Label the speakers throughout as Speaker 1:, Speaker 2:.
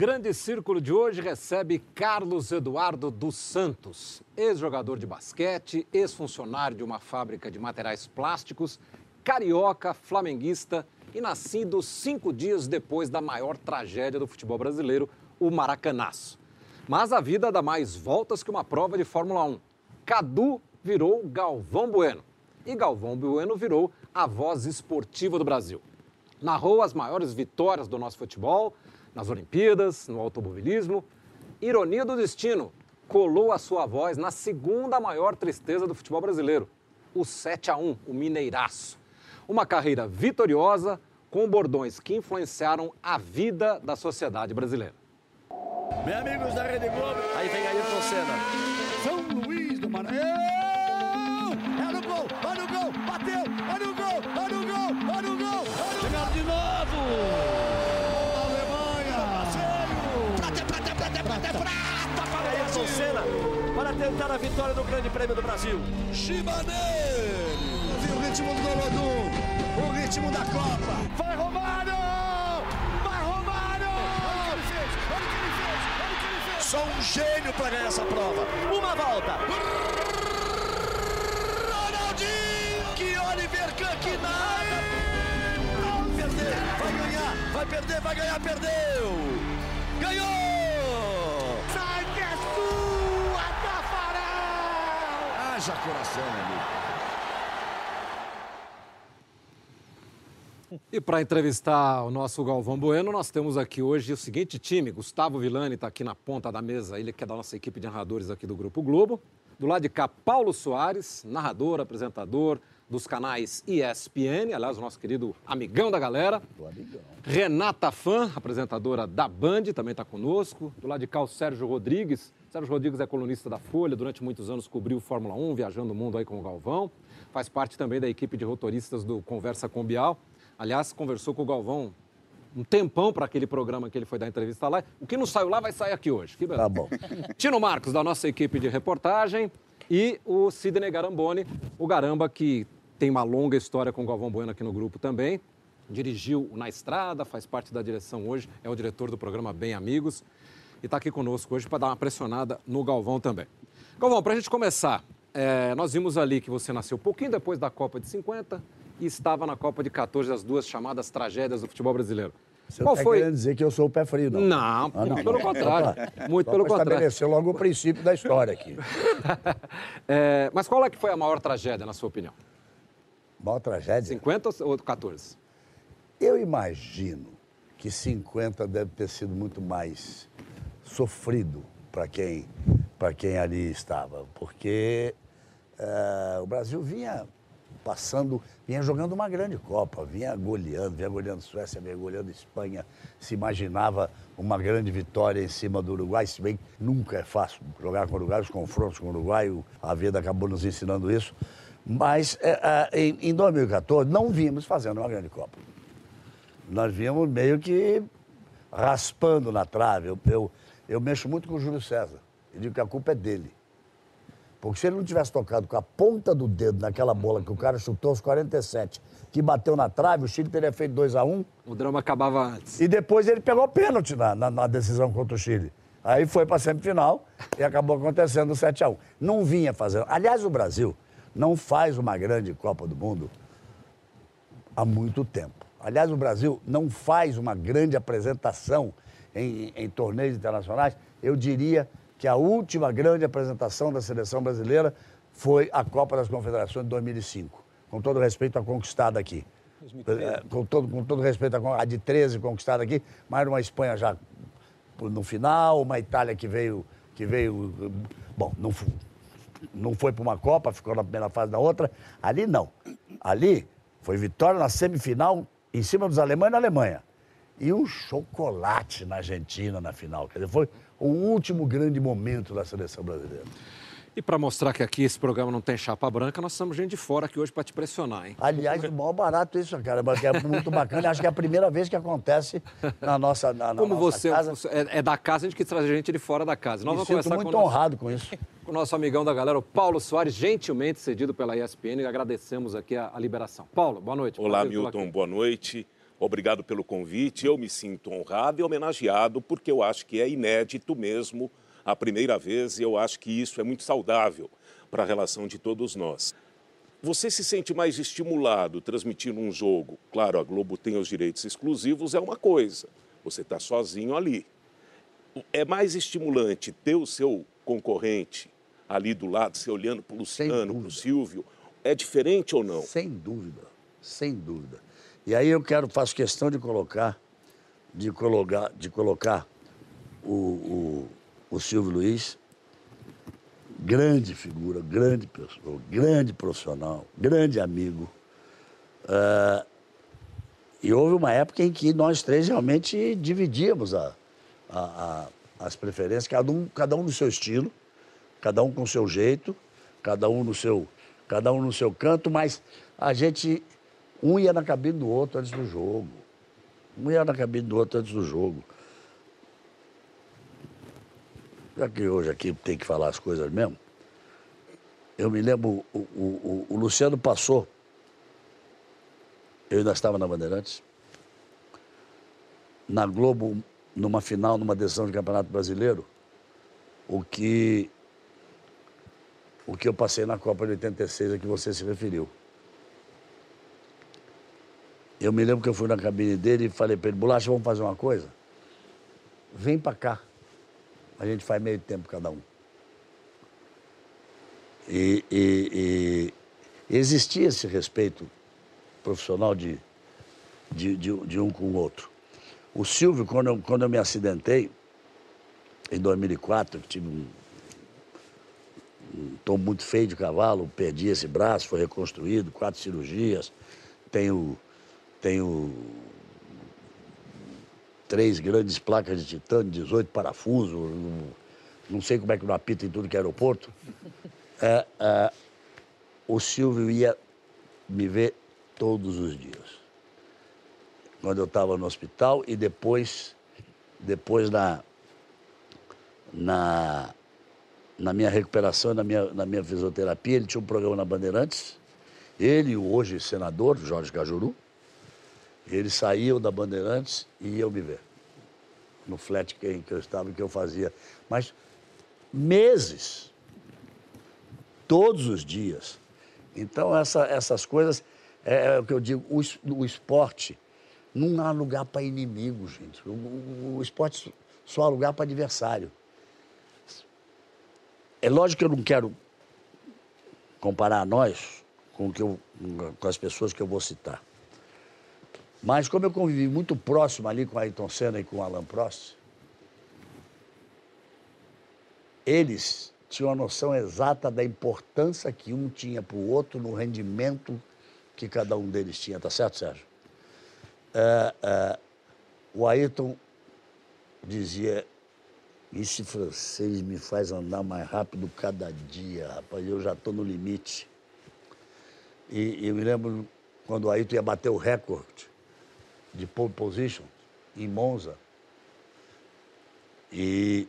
Speaker 1: Grande círculo de hoje recebe Carlos Eduardo dos Santos, ex-jogador de basquete, ex-funcionário de uma fábrica de materiais plásticos, carioca, flamenguista e nascido cinco dias depois da maior tragédia do futebol brasileiro, o Maracanaço. Mas a vida dá mais voltas que uma prova de Fórmula 1. Cadu virou Galvão Bueno e Galvão Bueno virou a voz esportiva do Brasil. Narrou as maiores vitórias do nosso futebol, nas Olimpíadas, no automobilismo. Ironia do destino, colou a sua voz na segunda maior tristeza do futebol brasileiro, o 7 a 1, o Mineiraço. Uma carreira vitoriosa com bordões que influenciaram a vida da sociedade brasileira.
Speaker 2: Bem amigos da Rede Globo, aí vem Ayrton Senna.
Speaker 3: Para
Speaker 2: tentar a vitória no Grande Prêmio do Brasil.
Speaker 3: Chibanê! O ritmo do Golodum, o ritmo da Copa.
Speaker 2: Vai Romário! Vai Romário!
Speaker 3: Olha o que ele fez, olha o que ele fez, olha o que ele fez.
Speaker 2: Só um gênio para ganhar essa prova. Uma volta.
Speaker 3: Ronaldinho!
Speaker 2: Que Oliver Kahn, que nada! Vai perder, vai ganhar, vai perder, vai ganhar, perdeu! Ganhou! Haja coração, amigo.
Speaker 1: E para entrevistar o nosso Galvão Bueno, nós temos aqui hoje o seguinte time. Gustavo Villani está aqui na ponta da mesa, ele que é da nossa equipe de narradores aqui do Grupo Globo. Do lado de cá, Paulo Soares, narrador, apresentador dos canais ESPN, aliás, o nosso querido amigão da galera. Renata Fã, apresentadora da Band, também está conosco. Do lado de cá, o Sérgio Rodrigues. Sérgio Rodrigues é colunista da Folha, durante muitos anos cobriu Fórmula 1, viajando o mundo aí com o Galvão. Faz parte também da equipe de rotoristas do Conversa com Bial. Aliás, conversou com o Galvão um tempão para aquele programa que ele foi dar entrevista lá. O que não saiu lá vai sair aqui hoje. Que beleza.
Speaker 4: Tá bom.
Speaker 1: Tino Marcos, da nossa equipe de reportagem, e o Sidney Garamboni, o Garamba, que tem uma longa história com o Galvão Bueno aqui no grupo também. Dirigiu na estrada, faz parte da direção hoje, é o diretor do programa Bem Amigos e está aqui conosco hoje para dar uma pressionada no Galvão também. Galvão, para a gente começar, é, nós vimos ali que você nasceu pouquinho depois da Copa de 50 e estava na Copa de 14, as duas chamadas tragédias do futebol brasileiro.
Speaker 4: Você
Speaker 1: Qual
Speaker 4: não tá
Speaker 1: foi?
Speaker 4: querendo dizer que eu sou o pé frio, não.
Speaker 1: Não,
Speaker 4: Ah,
Speaker 1: muito pelo contrário. Muito pelo
Speaker 4: pra
Speaker 1: contrário.
Speaker 4: estabelecer logo o princípio da história aqui.
Speaker 1: É, mas qual é que foi a maior tragédia, na sua opinião?
Speaker 4: Maior tragédia.
Speaker 1: 50 ou 14?
Speaker 4: Eu imagino que 50 deve ter sido muito mais sofrido para quem, quem ali estava, porque eh, o Brasil vinha passando, vinha jogando uma grande Copa, vinha goleando, vinha goleando Suécia, vinha goleando Espanha, se imaginava uma grande vitória em cima do Uruguai, se bem que nunca é fácil jogar com o Uruguai, os confrontos com o Uruguai, a vida acabou nos ensinando isso. Mas eh, em, em 2014 não vimos fazendo uma grande Copa nós vimos meio que raspando na trave. Eu, eu, eu mexo muito com o Júlio César. Eu digo que a culpa é dele. Porque se ele não tivesse tocado com a ponta do dedo naquela bola que o cara chutou aos 47, que bateu na trave, o Chile teria feito 2 a 1
Speaker 1: O drama acabava antes.
Speaker 4: e depois ele pegou pênalti na, na, na decisão contra o Chile. Aí foi para a semifinal e acabou acontecendo o 7 a 1 Não vinha fazendo. Aliás, o Brasil não faz uma grande Copa do Mundo há muito tempo. Aliás, o Brasil não faz uma grande apresentação em, em torneios internacionais. Eu diria que a última grande apresentação da seleção brasileira foi a Copa das Confederações de 2005. Com todo respeito à conquistada aqui. É, Com todo, com todo respeito à de 13 conquistada aqui, mas uma Espanha já no final, uma Itália que veio. Que veio bom, não, não foi para uma Copa, ficou na primeira fase da outra. Ali não. Ali foi vitória na semifinal em cima dos alemães na Alemanha. E um chocolate na Argentina na final. Quer dizer, foi o último grande momento da seleção brasileira.
Speaker 1: E para mostrar que aqui esse programa não tem chapa branca, nós estamos gente de fora aqui hoje para te pressionar, hein?
Speaker 4: Aliás, o maior barato isso, cara, porque é muito bacana. Acho que é a primeira vez que acontece na nossa, na, na
Speaker 1: Como
Speaker 4: nossa
Speaker 1: você
Speaker 4: casa.
Speaker 1: é, é da casa, a gente quis trazer gente de fora da casa. Nós
Speaker 4: Me
Speaker 1: vamos
Speaker 4: sinto
Speaker 1: começar
Speaker 4: muito
Speaker 1: com o, nosso,
Speaker 4: honrado com isso.
Speaker 1: com o nosso amigão da galera, o Paulo Soares, gentilmente cedido pela ESPN. Agradecemos aqui a, a liberação. Paulo, boa noite.
Speaker 5: Olá,
Speaker 1: Prazer
Speaker 5: Milton, boa noite. Obrigado pelo convite. Eu me sinto honrado e homenageado porque eu acho que é inédito mesmo a primeira vez e eu acho que isso é muito saudável para a relação de todos nós. Você se sente mais estimulado transmitindo um jogo? Claro, a Globo tem os direitos exclusivos, é uma coisa. Você está sozinho ali. É mais estimulante ter o seu concorrente ali do lado, você olhando para o Luciano, para o Silvio. É diferente ou não?
Speaker 4: Sem dúvida, sem dúvida. E aí eu quero, faço questão de colocar, de colocar, de colocar o, o, o Silvio Luiz, grande figura, grande pessoa, grande profissional, grande amigo. Uh, e houve uma época em que nós três realmente dividíamos a, a, a, as preferências, cada um, cada um no seu estilo, cada um com o seu jeito, cada um no seu, cada um no seu canto, mas a gente um ia na cabine do outro antes do jogo. Um ia na cabine do outro antes do jogo. Já que hoje aqui tem que falar as coisas mesmo, eu me lembro, o, o, o Luciano passou, eu ainda estava na Bandeirantes, na Globo, numa final, numa decisão de Campeonato Brasileiro, o que, o que eu passei na Copa de 86 a que você se referiu. Eu me lembro que eu fui na cabine dele e falei para ele, Bolacha, vamos fazer uma coisa? Vem para cá. A gente faz meio tempo cada um. E, e, e existia esse respeito profissional de, de, de, de, um com o outro. O Silvio, quando eu, quando eu me acidentei, em 2004, tive um, um tom muito feio de cavalo, perdi esse braço, foi reconstruído, quatro cirurgias, tenho tenho três grandes placas de titânio, 18 parafusos, não, não sei como é que não apita em tudo que é aeroporto. É, é, o Silvio ia me ver todos os dias. Quando eu estava no hospital e depois, depois na, na, na minha recuperação, na minha, na minha fisioterapia, ele tinha um programa na Bandeirantes. Ele, hoje senador, Jorge Cajuru, eles saíam da Bandeirantes e iam me ver. No flat que, eu estava, que eu fazia. Mas meses, todos os dias. Então, essa, essas coisas, é, é, o que eu digo, o, o esporte não há lugar para inimigo, gente. O, o, o esporte só há lugar para adversário. É lógico que eu não quero comparar nós com, que eu, com as pessoas que eu vou citar. Mas como eu convivi muito próximo ali com Ayrton Senna e com o Alan Prost, eles tinham a noção exata da importância que um tinha para o outro no rendimento que cada um deles tinha, tá certo, Sérgio? É, é, o Ayrton dizia, esse francês me faz andar mais rápido cada dia, rapaz, eu já estou no limite. E eu me lembro quando o Ayrton ia bater o recorde de pole position em Monza. E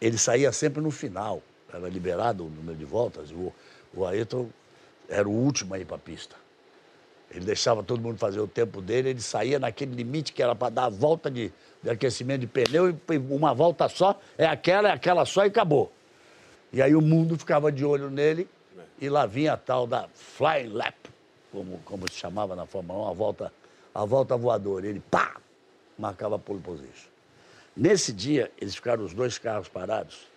Speaker 4: ele saía sempre no final, era liberado o número de voltas. O, o Ayrton era o último a ir para a pista. Ele deixava todo mundo fazer o tempo dele, ele saía naquele limite que era para dar a volta de, de aquecimento de pneu, e uma volta só, é aquela, é aquela só e acabou. E aí o mundo ficava de olho nele, e lá vinha a tal da flying lap, como, como se chamava na Fórmula 1, a volta a volta voadora. Ele, pá, marcava a pole position. Nesse dia, eles ficaram os dois carros parados,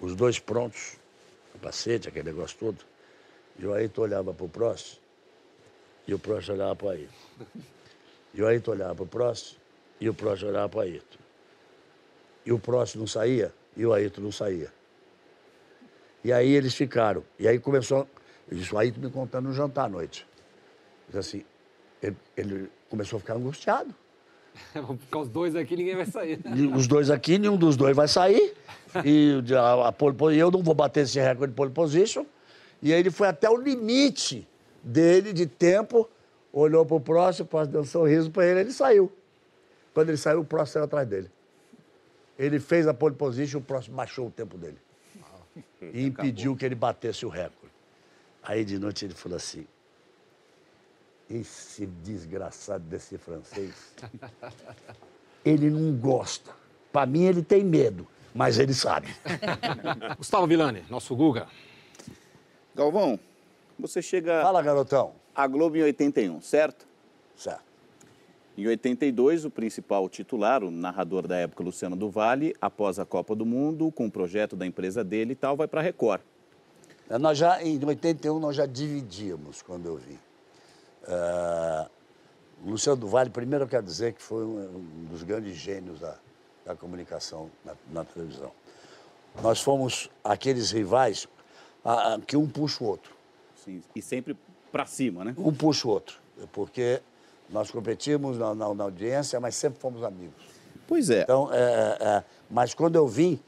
Speaker 4: os dois prontos, capacete, aquele negócio todo. E o Ayrton olhava para o próximo e o próximo olhava para o Ayrton. E o Ayrton olhava para o próximo e o próximo olhava para o Ayrton. E o próximo não saía e o Ayrton não saía. E aí eles ficaram. E aí começou, isso o Ayrton me contando no jantar à noite. Diz assim, ele, ele começou a ficar angustiado.
Speaker 1: Vamos ficar os dois aqui, ninguém vai sair.
Speaker 4: Os dois aqui, nenhum dos dois vai sair. E a, a eu não vou bater esse recorde de pole position. E aí ele foi até o limite dele de tempo, olhou para o próximo, o próximo deu um sorriso para ele, ele saiu. Quando ele saiu, o próximo saiu atrás dele. Ele fez a pole position, o próximo baixou o tempo dele. E impediu que ele batesse o recorde. Aí de noite ele falou assim: esse desgraçado desse francês, ele não gosta. Para mim, ele tem medo, mas ele sabe.
Speaker 1: Gustavo Villani, nosso Guga.
Speaker 6: Galvão, você chega
Speaker 4: Fala, garotão.
Speaker 6: à Globo em 81, certo?
Speaker 4: Certo.
Speaker 6: Em 82, o principal titular, o narrador da época, Luciano Duvalli, após a Copa do Mundo, com o projeto da empresa dele e tal, vai para a Record.
Speaker 4: Nós já, em 81, nós já dividíamos quando eu vim. O Luciano do Vale, primeiro eu quero dizer que foi um, um dos grandes gênios da, da comunicação na, na televisão. Nós fomos aqueles rivais que um puxa o outro.
Speaker 6: Sim, e sempre para cima, né?
Speaker 4: Um puxa o outro. Porque nós competimos na, na- na audiência, mas sempre fomos amigos.
Speaker 6: Pois é.
Speaker 4: Então, é, é, é, mas quando eu vim,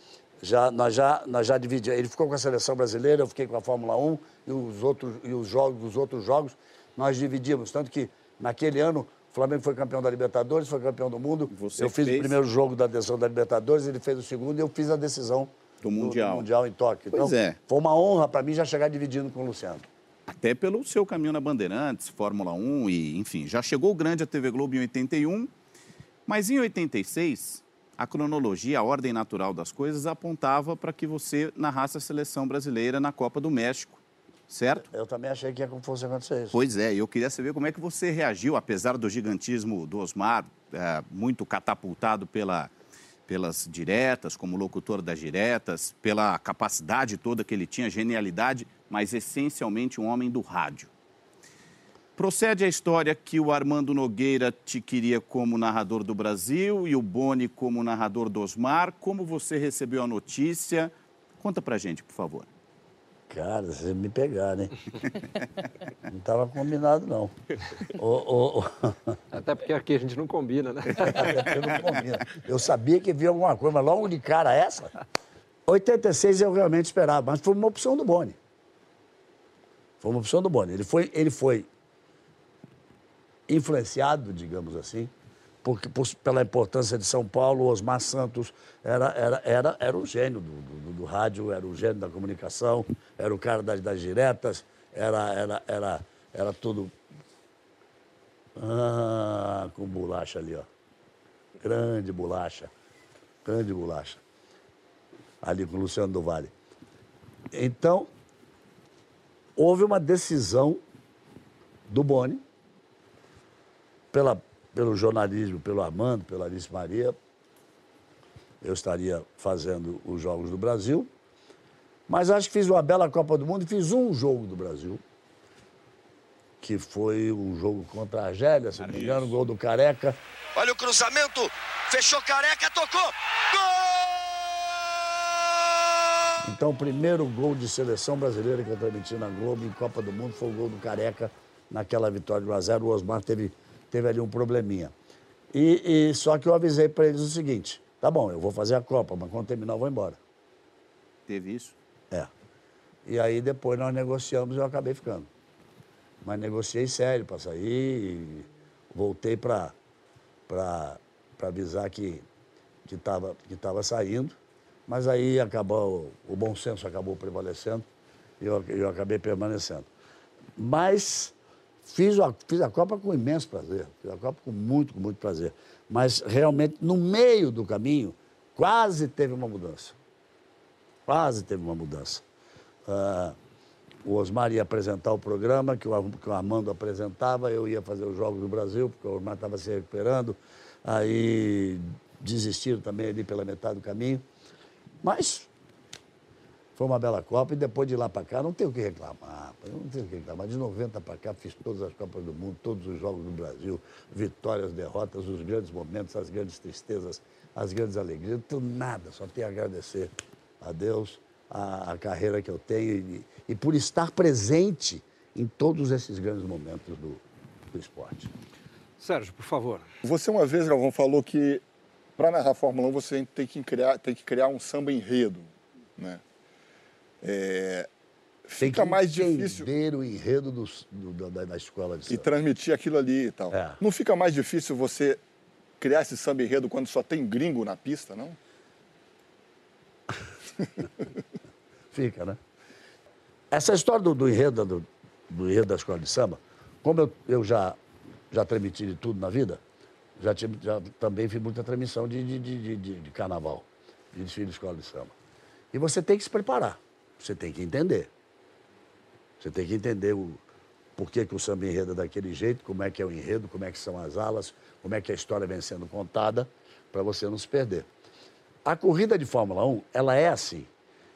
Speaker 4: já, nós, já, nós já dividimos. Ele ficou com a seleção brasileira, eu fiquei com a Fórmula 1 e os outros e os jogos, os outros jogos nós dividimos. Tanto que naquele ano o Flamengo foi campeão da Libertadores, foi campeão do mundo.
Speaker 6: Você
Speaker 4: eu fiz
Speaker 6: fez?
Speaker 4: o primeiro jogo da decisão da Libertadores, ele fez o segundo e eu fiz a decisão
Speaker 6: Do Mundial.
Speaker 4: mundial em Tóquio.
Speaker 6: Pois
Speaker 4: então,
Speaker 6: é.
Speaker 4: foi uma honra para mim já chegar dividindo com o Luciano.
Speaker 6: Até pelo seu caminho na Bandeirantes, Fórmula 1 e, enfim, já chegou grande a TV Globo em 81, mas em 86, a cronologia, a ordem natural das coisas apontava para que você narrasse a seleção brasileira na Copa do México, certo?
Speaker 4: Eu também achei que ia fosse acontecer isso.
Speaker 6: Pois é, e eu queria saber como é que você reagiu, apesar do gigantismo do Osmar, eh, muito catapultado pela, pelas diretas, como locutor das diretas, pela capacidade toda que ele tinha, genialidade, mas essencialmente um homem do rádio. Procede a história que o Armando Nogueira te queria como narrador do Brasil e o Boni como narrador do Osmar. Como você recebeu a notícia? Conta pra gente, por favor.
Speaker 4: Cara, vocês me pegaram, hein? não estava combinado, não.
Speaker 1: Até porque aqui a gente não combina, né?
Speaker 4: eu não combino. Eu sabia que havia alguma coisa, mas logo de cara essa. 86 eu realmente esperava, mas foi uma opção do Boni. Foi uma opção do Boni. Ele foi, ele foi influenciado, digamos assim, porque, por- pela importância de São Paulo, Osmar Santos era, era, era, era o gênio do, do- do rádio, era o gênio da comunicação, era o cara das, das diretas, era, era, era, era tudo. Ah, com bolacha ali, ó. Grande bolacha. Grande bolacha. Ali com o Luciano do Vale. Então, houve uma decisão do Boni, pela, pelo jornalismo, pelo Armando, pela Alice Maria. Eu estaria fazendo os Jogos do Brasil. Mas acho que fiz uma bela Copa do Mundo e fiz um jogo do Brasil, que foi um jogo contra a Argélia, se não me engano, gol do Careca.
Speaker 2: Olha o cruzamento. Fechou careca, tocou. Gol!
Speaker 4: Então, o primeiro gol de seleção brasileira que eu transmiti na Globo em Copa do Mundo foi o gol do Careca naquela vitória de 1 a 0 O Osmar teve, teve ali um probleminha. E, e só que eu avisei para eles o seguinte: tá bom, eu vou fazer a Copa, mas quando terminar eu vou embora.
Speaker 6: Teve isso?
Speaker 4: É. E aí depois nós negociamos e eu acabei ficando. Mas negociei sério para sair e voltei para avisar que que estava que tava saindo. Mas aí acabou, o bom senso acabou prevalecendo e eu, eu acabei permanecendo. Mas fiz a, fiz a Copa com imenso prazer, fiz a Copa com muito, com muito prazer. Mas realmente, no meio do caminho, quase teve uma mudança. Quase teve uma mudança. Ah, o Osmar ia apresentar o programa que o, que o Armando apresentava, eu ia fazer os Jogos do Brasil, porque o Osmar estava se recuperando. Aí desistiram também ali pela metade do caminho. Mas foi uma bela Copa e depois de lá para cá não tenho o que reclamar. Não tenho o que reclamar. De 90 para cá fiz todas as Copas do Mundo, todos os Jogos do Brasil, vitórias, derrotas, os grandes momentos, as grandes tristezas, as grandes alegrias. Não tenho nada, só tenho a agradecer a Deus a, a carreira que eu tenho e, e por estar presente em todos esses grandes momentos do, do esporte.
Speaker 1: Sérgio, por favor.
Speaker 7: Você uma vez, Galvão, falou que para narrar Fórmula 1 você tem que criar, tem que criar um samba enredo, né? É, fica mais difícil
Speaker 4: o enredo dos- do- da, da escola de
Speaker 7: e
Speaker 4: samba.
Speaker 7: transmitir aquilo ali e tal.
Speaker 4: É.
Speaker 7: Não fica mais difícil você criar esse samba enredo quando só tem gringo na pista, não?
Speaker 4: Fica, né? Essa história do, do enredo, do, do enredo da escola de samba, como eu, eu já, já transmiti de tudo na vida, já, tive, já também fiz muita transmissão de, de, de, de, de carnaval, de desfile de escola de samba. E você tem que se preparar, você tem que entender. Você tem que entender o, por que, que o samba enreda daquele jeito, como é que é o enredo, como é que são as alas, como é que a história vem sendo contada, para você não se perder. A corrida de Fórmula 1, ela é assim.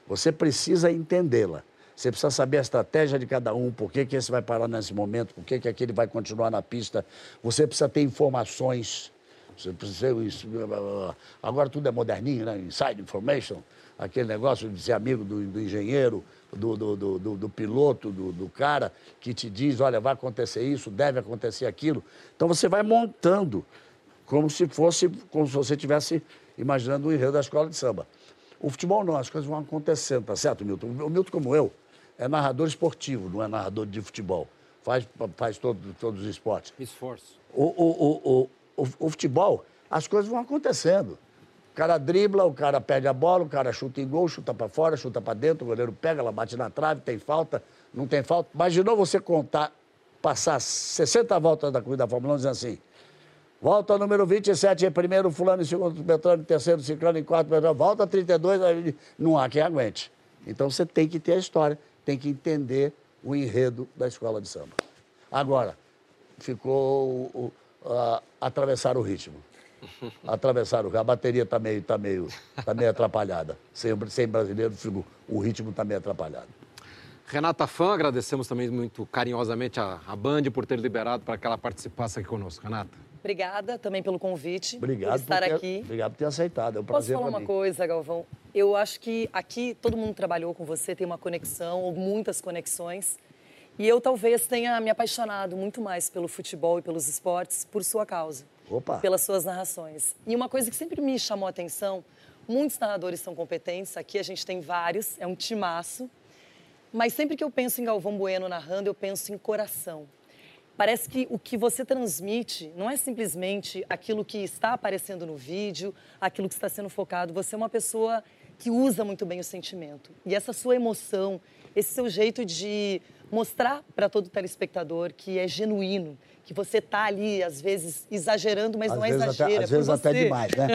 Speaker 4: Você precisa entendê-la. Você precisa saber a estratégia de cada um, por que, que esse vai parar nesse momento, por que, que aquele vai continuar na pista. Você precisa ter informações. Você precisa isso. Agora tudo é moderninho, né? Inside information, aquele negócio de ser amigo do, do engenheiro, do, do, do, piloto, do, do cara, que te diz, olha, vai acontecer isso, deve acontecer aquilo. Então você vai montando, como se fosse, como se você estivesse imaginando o enredo da escola de samba. O futebol não, as coisas vão acontecendo, tá certo, Milton? O Milton, como eu, é narrador esportivo, não é narrador de futebol. Faz, faz todo, todos os esportes.
Speaker 1: Esforço.
Speaker 4: O, o, o, o, o futebol, as coisas vão acontecendo. O cara dribla, o cara perde a bola, o cara chuta em gol, chuta para fora, chuta para dentro, o goleiro pega, ela bate na trave, tem falta, não tem falta. Imaginou você contar, passar 60 voltas da corrida da Fórmula 1 dizendo assim, volta número 27 em primeiro, fulano segundo, em terceiro, ciclano em quarto, Petróleo, volta 32, aí não há quem aguente. Então você tem que ter a história, tem que entender o enredo da escola de samba. Agora, ficou o, a, atravessar o ritmo. Atravessar o A bateria está meio, tá meio, tá meio atrapalhada. Sem, sem brasileiro, o ritmo está meio atrapalhado.
Speaker 1: Renata Fã, agradecemos também muito carinhosamente a, a Band por ter liberado para que ela participasse aqui conosco. Renata.
Speaker 8: Obrigada também pelo convite.
Speaker 4: Obrigado
Speaker 8: por estar
Speaker 4: por ter,
Speaker 8: aqui.
Speaker 4: Obrigado por ter aceitado. É um
Speaker 8: Posso
Speaker 4: prazer
Speaker 8: falar
Speaker 4: pra
Speaker 8: uma
Speaker 4: mim.
Speaker 8: coisa, Galvão? Eu acho que aqui todo mundo trabalhou com você, tem uma conexão, ou muitas conexões. E eu talvez tenha me apaixonado muito mais pelo futebol e pelos esportes por sua causa.
Speaker 4: Opa.
Speaker 8: Pelas suas narrações. E uma coisa que sempre me chamou a atenção, muitos narradores são competentes, aqui a gente tem vários, é um timaço. Mas sempre que eu penso em Galvão Bueno narrando, eu penso em coração. Parece que o que você transmite não é simplesmente aquilo que está aparecendo no vídeo, aquilo que está sendo focado. Você é uma pessoa que usa muito bem o sentimento. E essa sua emoção, esse seu jeito de mostrar para todo telespectador que é genuíno, que você está ali, às vezes, exagerando, mas
Speaker 4: Às
Speaker 8: não é exagero,
Speaker 4: até,
Speaker 8: é
Speaker 4: às
Speaker 8: por
Speaker 4: vezes até
Speaker 8: você.
Speaker 4: demais, né?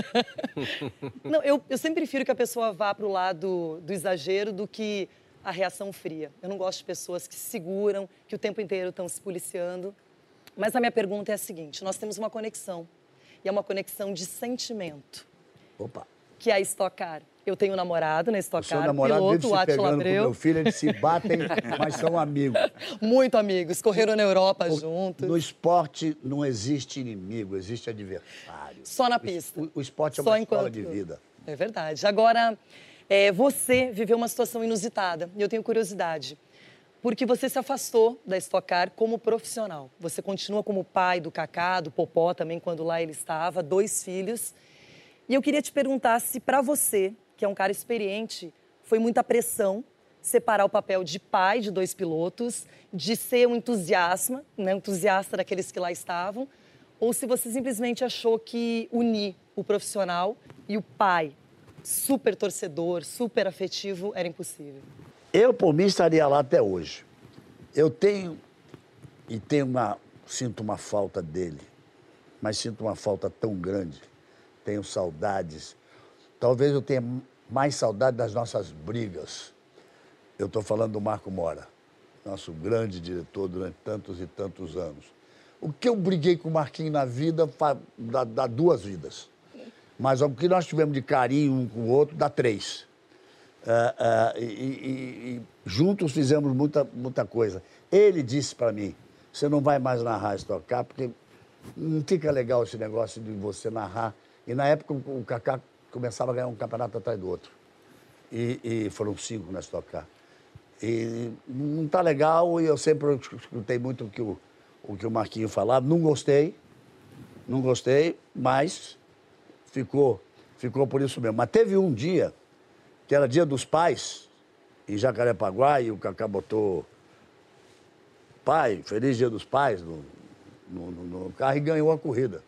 Speaker 8: Não, eu, eu sempre prefiro que a pessoa vá para o lado do exagero do que a reação fria. Eu não gosto de pessoas que se seguram, que o tempo inteiro estão se policiando. Mas a minha pergunta é a seguinte: nós temos uma conexão. E é uma conexão de sentimento,
Speaker 4: Opa.
Speaker 8: que é a Stock Car. Eu tenho um namorado na
Speaker 4: O
Speaker 8: Stock Car,
Speaker 4: namorado
Speaker 8: piloto, o
Speaker 4: com
Speaker 8: Abreu.
Speaker 4: meu filho, eles se batem, mas são amigos.
Speaker 8: Muito amigos, correram na Europa juntos.
Speaker 4: No esporte não existe inimigo, existe adversário.
Speaker 8: Só na pista.
Speaker 4: O, o esporte é
Speaker 8: Só
Speaker 4: uma escola
Speaker 8: enquanto-
Speaker 4: de vida.
Speaker 8: É verdade. Agora, é, você viveu uma situação inusitada e eu tenho curiosidade. Porque você se afastou da Stock Car como profissional. Você continua como pai do Kaká, do Popó também, quando lá ele estava, dois filhos. E eu queria te perguntar se para você, que é um cara experiente, foi muita pressão separar o papel de pai de dois pilotos, de ser um entusiasta, né, entusiasta daqueles que lá estavam, ou se você simplesmente achou que unir o profissional e o pai, super torcedor, super afetivo, era impossível.
Speaker 4: Eu, por mim, estaria lá até hoje. Eu tenho e tenho uma, sinto uma falta dele, mas sinto uma falta tão grande. Tenho saudades. Talvez eu tenha mais saudade das nossas brigas. Eu estou falando do Marco Mora, nosso grande diretor durante tantos e tantos anos. O que eu briguei com o Marquinhos na vida dá, dá duas vidas. Mas o que nós tivemos de carinho um com o outro dá três. Ah, ah, e, e- e juntos fizemos muita, muita coisa. Ele disse para mim: você não vai mais narrar Stock Car, porque não fica legal esse negócio de você narrar. E na época o Kaká começava a ganhar um campeonato atrás do outro. E, e foram cinco na Stock Car. E não está legal, e eu sempre escutei muito o que o, o que o Marquinho falava. Não gostei, não gostei, mas ficou, ficou por isso mesmo. Mas teve um dia que era dia dos pais, em Jacarepaguá, e o Cacá botou pai, feliz dia dos pais no, no, no- no carro e ganhou a corrida.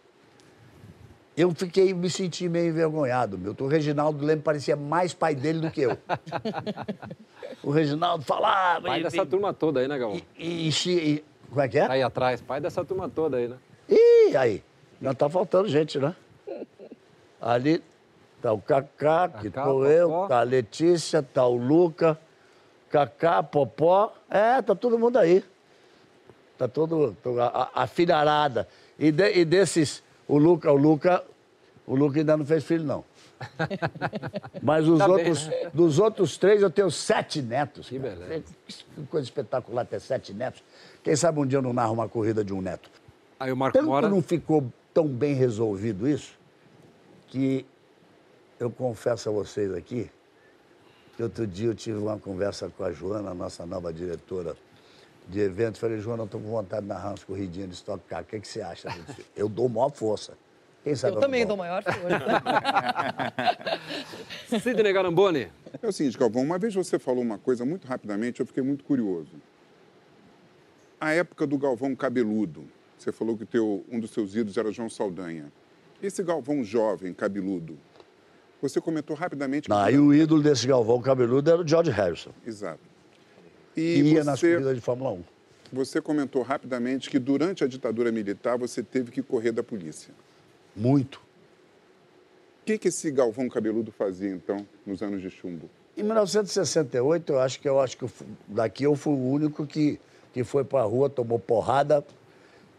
Speaker 4: Eu fiquei, me senti meio envergonhado, meu. O Reginaldo Leme parecia mais pai dele do que eu. o Reginaldo falava.
Speaker 1: Pai
Speaker 4: e-
Speaker 1: dessa turma toda aí, né, Galvão?
Speaker 4: e, e e Como é que é?
Speaker 1: Tá aí atrás, pai dessa turma toda aí, né?
Speaker 4: Ih, aí. Não tá faltando gente, né? Ali tá o Cacá, que
Speaker 1: Cacá,
Speaker 4: tô eu,
Speaker 1: Popó.
Speaker 4: tá a Letícia, tá o Luca, Cacá, Popó. É, tá todo mundo aí. Tá todo, to- a, a, a filharada. E, de- e desses, o Luca, o Luca, o Luca ainda não fez filho, não. Mas os
Speaker 1: Tá bem,
Speaker 4: outros,
Speaker 1: né?
Speaker 4: dos outros três, eu tenho sete netos.
Speaker 1: Que
Speaker 4: cara.
Speaker 1: beleza.
Speaker 4: Que coisa espetacular ter sete netos. Quem sabe um dia eu não narro uma corrida de um neto.
Speaker 1: Aí o Marco
Speaker 4: Tanto
Speaker 1: Mora.
Speaker 4: não ficou tão bem resolvido isso, que eu confesso a vocês aqui, que outro dia eu tive uma conversa com a Joana, nossa nova diretora de eventos. Falei, Joana, eu estou com vontade de narrar umas corridinhas de Stock Car. O que, que você acha? Eu dou maior força. Quem sabe
Speaker 8: Eu também dou maior força.
Speaker 1: Sidney Garamboni.
Speaker 9: É o seguinte, Galvão, uma vez você falou uma coisa muito rapidamente, eu fiquei muito curioso. A época do Galvão cabeludo, você falou que teu, um dos seus ídolos era João Saldanha. Esse Galvão jovem, cabeludo, você comentou rapidamente... que-
Speaker 4: Não, e o ídolo desse Galvão cabeludo era o George Harrison,
Speaker 9: Exato. E
Speaker 4: ia nas
Speaker 9: você,
Speaker 4: corridas de Fórmula 1.
Speaker 9: você comentou rapidamente que durante a ditadura militar você teve que correr da polícia.
Speaker 4: Muito.
Speaker 9: O que, que esse Galvão cabeludo fazia, então, nos anos de chumbo?
Speaker 4: Em 1968, eu acho que eu acho que eu daqui eu fui o único que, que foi para a rua, tomou porrada.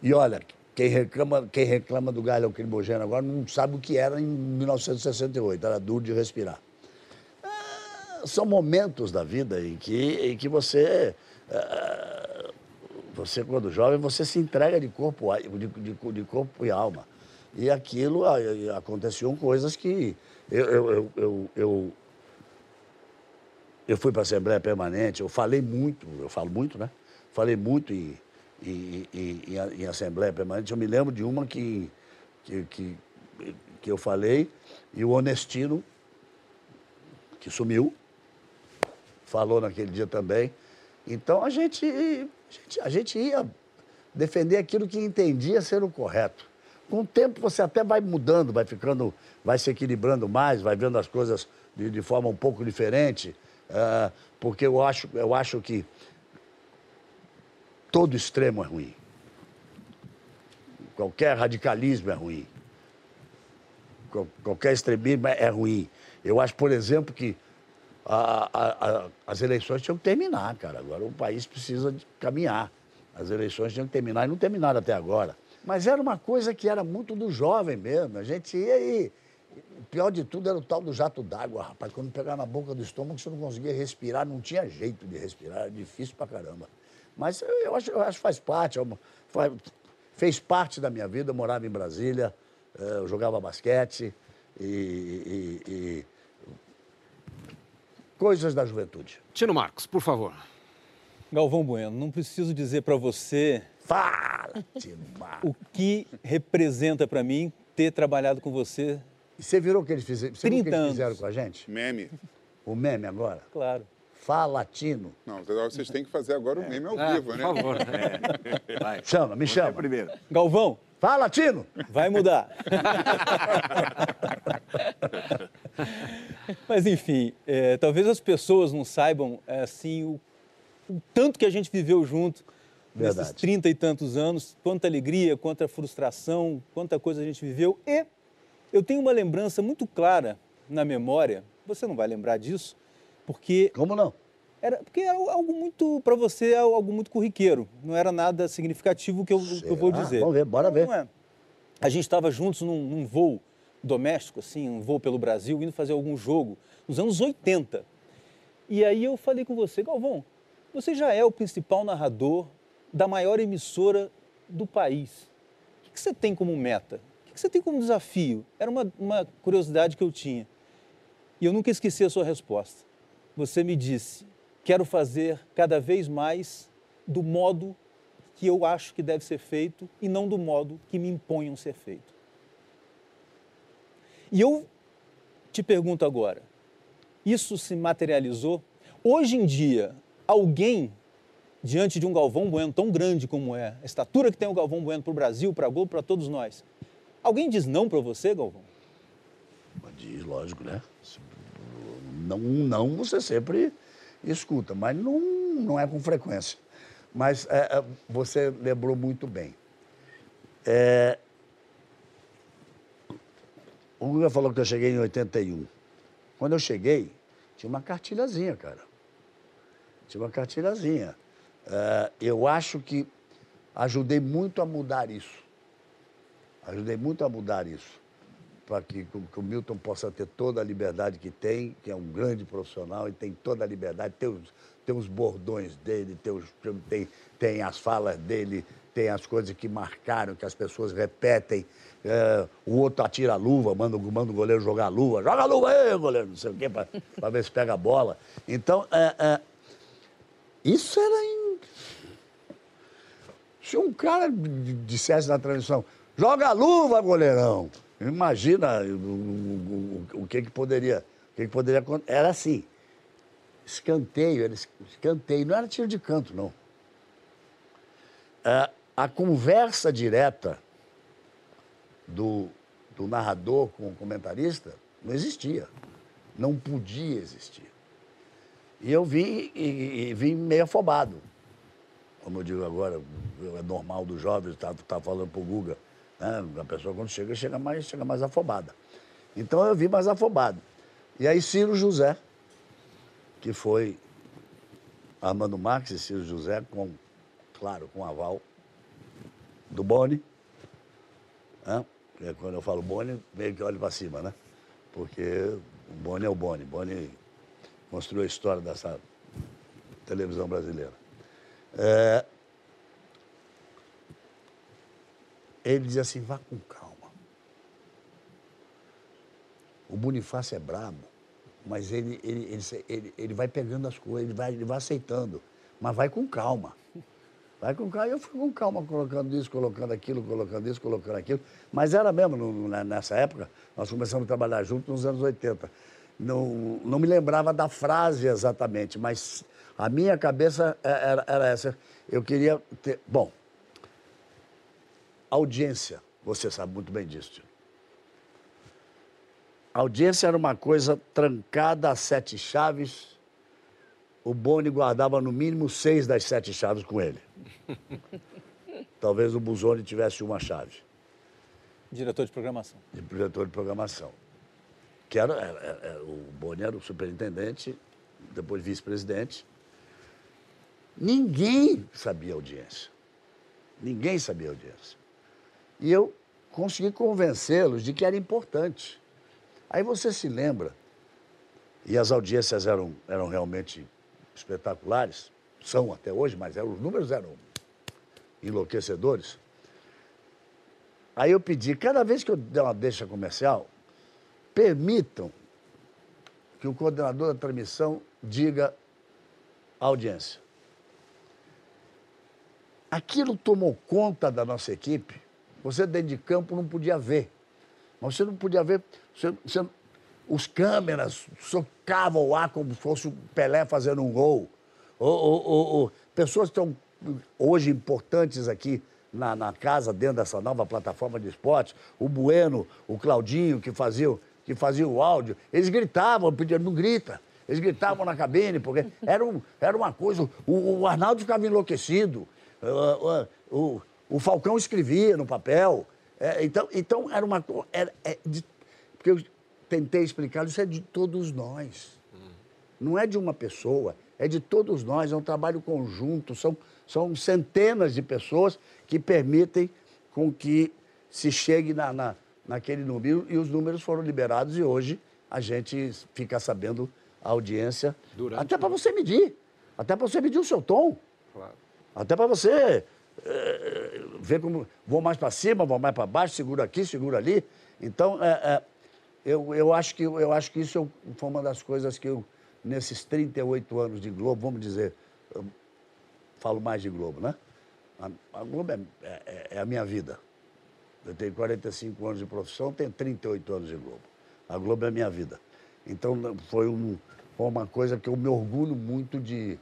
Speaker 4: E olha, quem reclama, quem reclama do gás lacrimogêneo agora não sabe o que era em 1968, era duro de respirar. São momentos da vida em que, em que você, ah, você, quando jovem, você se entrega de corpo, de, de, de corpo e alma. E aquilo, e aconteciam coisas que eu, eu, eu, eu, eu eu fui para a Assembleia Permanente, eu falei muito, eu falo muito, né? Falei muito em, em, em, em- em Assembleia Permanente. Eu me lembro de uma que, que, que, que eu falei, e o Honestino, que sumiu, falou naquele dia também. Então a gente, a gente, a gente ia defender aquilo que entendia ser o correto. Com o tempo você até vai mudando, vai ficando, vai se equilibrando mais, vai vendo as coisas de, de forma um pouco diferente, ah, porque eu acho, eu acho que todo extremo é ruim. Qualquer radicalismo é ruim. Qual- Qualquer extremismo é é ruim. Eu acho, por exemplo, que a- a- a- as eleições tinham que terminar, cara. Agora o país precisa caminhar. As eleições tinham que terminar e não terminaram até agora. Mas era uma coisa que era muito do jovem mesmo. A gente ia e. O pior de tudo era o tal do jato d'água, rapaz. Quando pegava na boca do estômago, você não conseguia respirar, não tinha jeito de respirar, era difícil pra caramba. Mas eu, eu acho, eu acho que faz parte, é faz- fez parte da minha vida. Eu morava em Brasília, eh, eu jogava basquete e- e- e coisas da juventude.
Speaker 1: Tino Marcos, por favor.
Speaker 10: Galvão Bueno, não preciso dizer para você
Speaker 4: Fala, Timar.
Speaker 10: o que representa para mim ter trabalhado com você.
Speaker 4: E Você virou o que eles fizeram? Você viu o que
Speaker 10: 30
Speaker 4: eles
Speaker 10: anos.
Speaker 4: fizeram com a gente?
Speaker 9: Meme.
Speaker 4: O meme agora?
Speaker 10: Claro.
Speaker 4: Fala, Tino.
Speaker 9: Não, vocês têm que fazer agora o meme ao
Speaker 1: É,
Speaker 9: vivo,
Speaker 1: por
Speaker 9: né?
Speaker 1: favor.
Speaker 6: Vai.
Speaker 4: Chama, me chama.
Speaker 6: primeiro.
Speaker 10: Galvão,
Speaker 4: Fala, Tino.
Speaker 10: vai mudar. Mas enfim, é, talvez as pessoas não saibam é, assim o, o tanto que a gente viveu junto nesses
Speaker 4: Verdade.
Speaker 10: trinta e tantos anos, quanta alegria, quanta frustração, quanta coisa a gente viveu. E eu tenho uma lembrança muito clara na memória. Você não vai lembrar disso, porque
Speaker 4: Como não?
Speaker 10: era porque era algo muito para você, é algo muito corriqueiro. Não era nada significativo que eu, que eu vou dizer.
Speaker 4: Vamos ver, bora ver.
Speaker 10: é. A gente estava juntos num, num voo doméstico, assim, um voo pelo Brasil, indo fazer algum jogo, nos anos 80. E aí eu falei com você, Galvão, você já é o principal narrador da maior emissora do país. O que, você tem como meta? O que, que você tem como desafio? Era uma, uma curiosidade que eu tinha. E eu nunca esqueci a sua resposta. Você me disse: quero fazer cada vez mais do modo que eu acho que deve ser feito e não do modo que me imponham ser feito. E eu te pergunto agora: isso se materializou? Hoje em dia, alguém diante de um Galvão Bueno tão grande como é, a estatura que tem o Galvão Bueno para o Brasil, para a Globo, para todos nós, alguém diz não para você, Galvão?
Speaker 4: Diz, lógico, né? Não, não você sempre escuta, mas não, não é com frequência. Mas é, é, você lembrou muito bem. É, o Guga falou que eu cheguei em 81. Quando eu cheguei, tinha uma cartilhazinha, cara. Tinha uma cartilhazinha. É, eu acho que ajudei muito a mudar isso. Ajudei muito a mudar isso. Para que, que o Milton possa ter toda a liberdade que tem, que é um grande profissional e tem toda a liberdade, tem os, tem os bordões dele, tem, os, tem, tem as falas dele, tem as coisas que marcaram, que as pessoas repetem. É, o outro atira a luva, manda, manda o goleiro jogar a luva. Joga a luva aí, goleiro, não sei o quê, para ver se pega a bola. Então, é, é, isso era em... Se um cara dissesse na transmissão, joga a luva, goleirão. Imagina o, o, o, que, que poderia... O que, que poderia Era assim, escanteio, era escanteio, não era tiro de canto, não. É, a conversa direta do, do narrador com o comentarista não existia. Não podia existir. E eu vim, e, e vim meio afobado. Como eu digo agora, é normal dos jovens, tá, tá falando o Guga. Né? A pessoa quando chega, chega mais, chega mais afobada. Então eu vim mais afobado. E aí Ciro José, que foi Armando Marques e Ciro José, com, claro, com aval do Boni. Né? Quando eu falo Boni, meio que olho para cima, né? Porque o Boni é o Boni. Boni construiu a história dessa televisão brasileira. É... Ele dizia assim, vá com calma. O Bonifácio é brabo, mas ele, ele, ele, ele, ele vai pegando as coisas, ele vai, ele vai aceitando, mas vai com calma. Vai com calma. Eu fui com calma colocando isso, colocando aquilo, colocando isso, colocando aquilo. Mas era mesmo, no, nessa época, nós começamos a trabalhar juntos nos anos 80. Não, não me lembrava da frase exatamente, mas a minha cabeça é, era, era essa. Eu queria ter. Bom, audiência, você sabe muito bem disso, tio. A audiência era uma coisa trancada a sete chaves o Boni guardava no mínimo seis das sete chaves com ele. Talvez o Buzoni tivesse uma chave.
Speaker 10: Diretor de programação.
Speaker 4: diretor de programação. Que era, era, era, o Boni era o superintendente, depois vice-presidente. Ninguém sabia audiência. Ninguém sabia audiência. E eu consegui convencê-los de que era importante. Aí você se lembra, e as audiências eram, eram realmente espetaculares, são até hoje, mas eram, os números eram enlouquecedores. Aí eu pedi, cada vez que eu der uma deixa comercial, permitam que o coordenador da transmissão diga à audiência. Aquilo tomou conta da nossa equipe. Você dentro de campo não podia ver. Mas você não podia ver. Você, você, os câmeras socavam o ar como se fosse o Pelé fazendo um gol. Ou, pessoas que estão hoje importantes aqui na, na, casa, dentro dessa nova plataforma de esportes, o Bueno, o Claudinho, que faziam que fazia o áudio, eles gritavam, pediam, não grita. Eles gritavam na cabine, porque era, um, era uma coisa. O, o Arnaldo ficava enlouquecido, o, o, o, Falcão escrevia no papel. É, então, então, era uma coisa. É, porque tentei explicar, isso é de todos nós. Não é de uma pessoa, é de todos nós, é um trabalho conjunto, são, são centenas de pessoas que permitem com que se chegue na, na, naquele número e os números foram liberados e hoje a gente fica sabendo a audiência, Durante até para você medir, até para você medir o seu tom, claro. até para você é, ver como vou mais para cima, vou mais para baixo, seguro aqui, seguro ali. Então, é, é, eu, eu, acho que, eu acho que isso foi uma das coisas que eu, nesses 38 anos de Globo, vamos dizer, falo mais de Globo, né? A, a Globo é, é, é, a minha vida. Eu tenho 45 anos de profissão, tenho 38 anos de Globo. A Globo é a minha vida. Então foi, um, foi uma coisa que eu me orgulho muito de,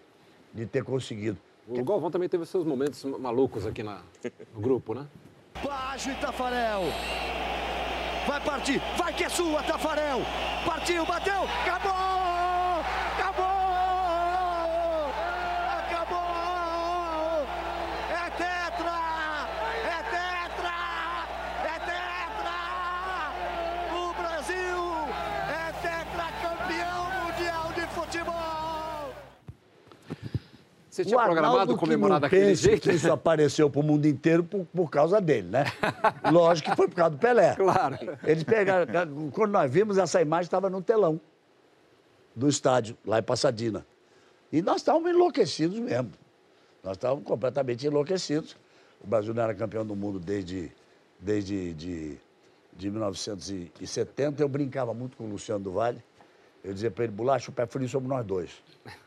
Speaker 4: de ter conseguido.
Speaker 1: O Galvão também teve seus momentos malucos aqui na, no grupo, né?
Speaker 3: Baixo e Tafarel. Vai partir, vai que é sua, Tafarel. Partiu, bateu, acabou!
Speaker 1: Você tinha
Speaker 4: o
Speaker 1: programado comemorar daquele jeito?
Speaker 4: que isso apareceu para o mundo inteiro por, por causa dele, né? Lógico que foi por causa do Pelé.
Speaker 1: Claro.
Speaker 4: Eles pegaram. Quando nós vimos, essa imagem estava no telão do estádio, lá em Passadina. E nós estávamos enlouquecidos mesmo. Nós estávamos completamente enlouquecidos. O Brasil não era campeão do mundo desde, desde de, de 1970. Eu brincava muito com o Luciano do Vale. Eu dizia para ele, bolacha, o pé frio somos nós dois.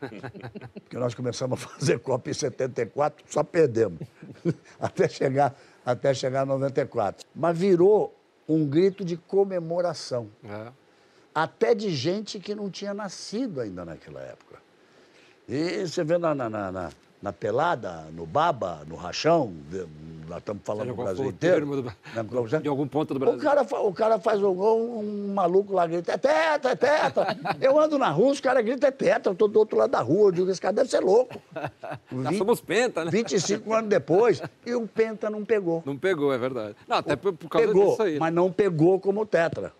Speaker 4: Porque nós começamos a fazer Copa em 74, só perdemos. até, chegar, até chegar em 94. Mas virou um grito de comemoração.
Speaker 1: É.
Speaker 4: Até de gente que não tinha nascido ainda naquela época. E você vê na, na, na, na- pelada, no baba, no rachão, nós estamos falando
Speaker 1: Seja
Speaker 4: do Brasil
Speaker 1: o
Speaker 4: inteiro.
Speaker 1: do-
Speaker 4: né,
Speaker 1: de algum ponto do
Speaker 4: O
Speaker 1: Brasil.
Speaker 4: cara, fa- o cara faz um gol, um maluco lá grita, é tetra, é tetra. Eu ando na rua, os caras gritam, é tetra, eu tô do outro lado da rua, eu digo, esse cara deve ser louco.
Speaker 1: Nós
Speaker 4: Vi-
Speaker 1: somos penta, né?
Speaker 4: 25 anos depois, e o Penta não pegou.
Speaker 1: Não pegou, é verdade. Não, até por, por causa
Speaker 4: Pegou,
Speaker 1: disso aí. né?
Speaker 4: mas não pegou como tetra.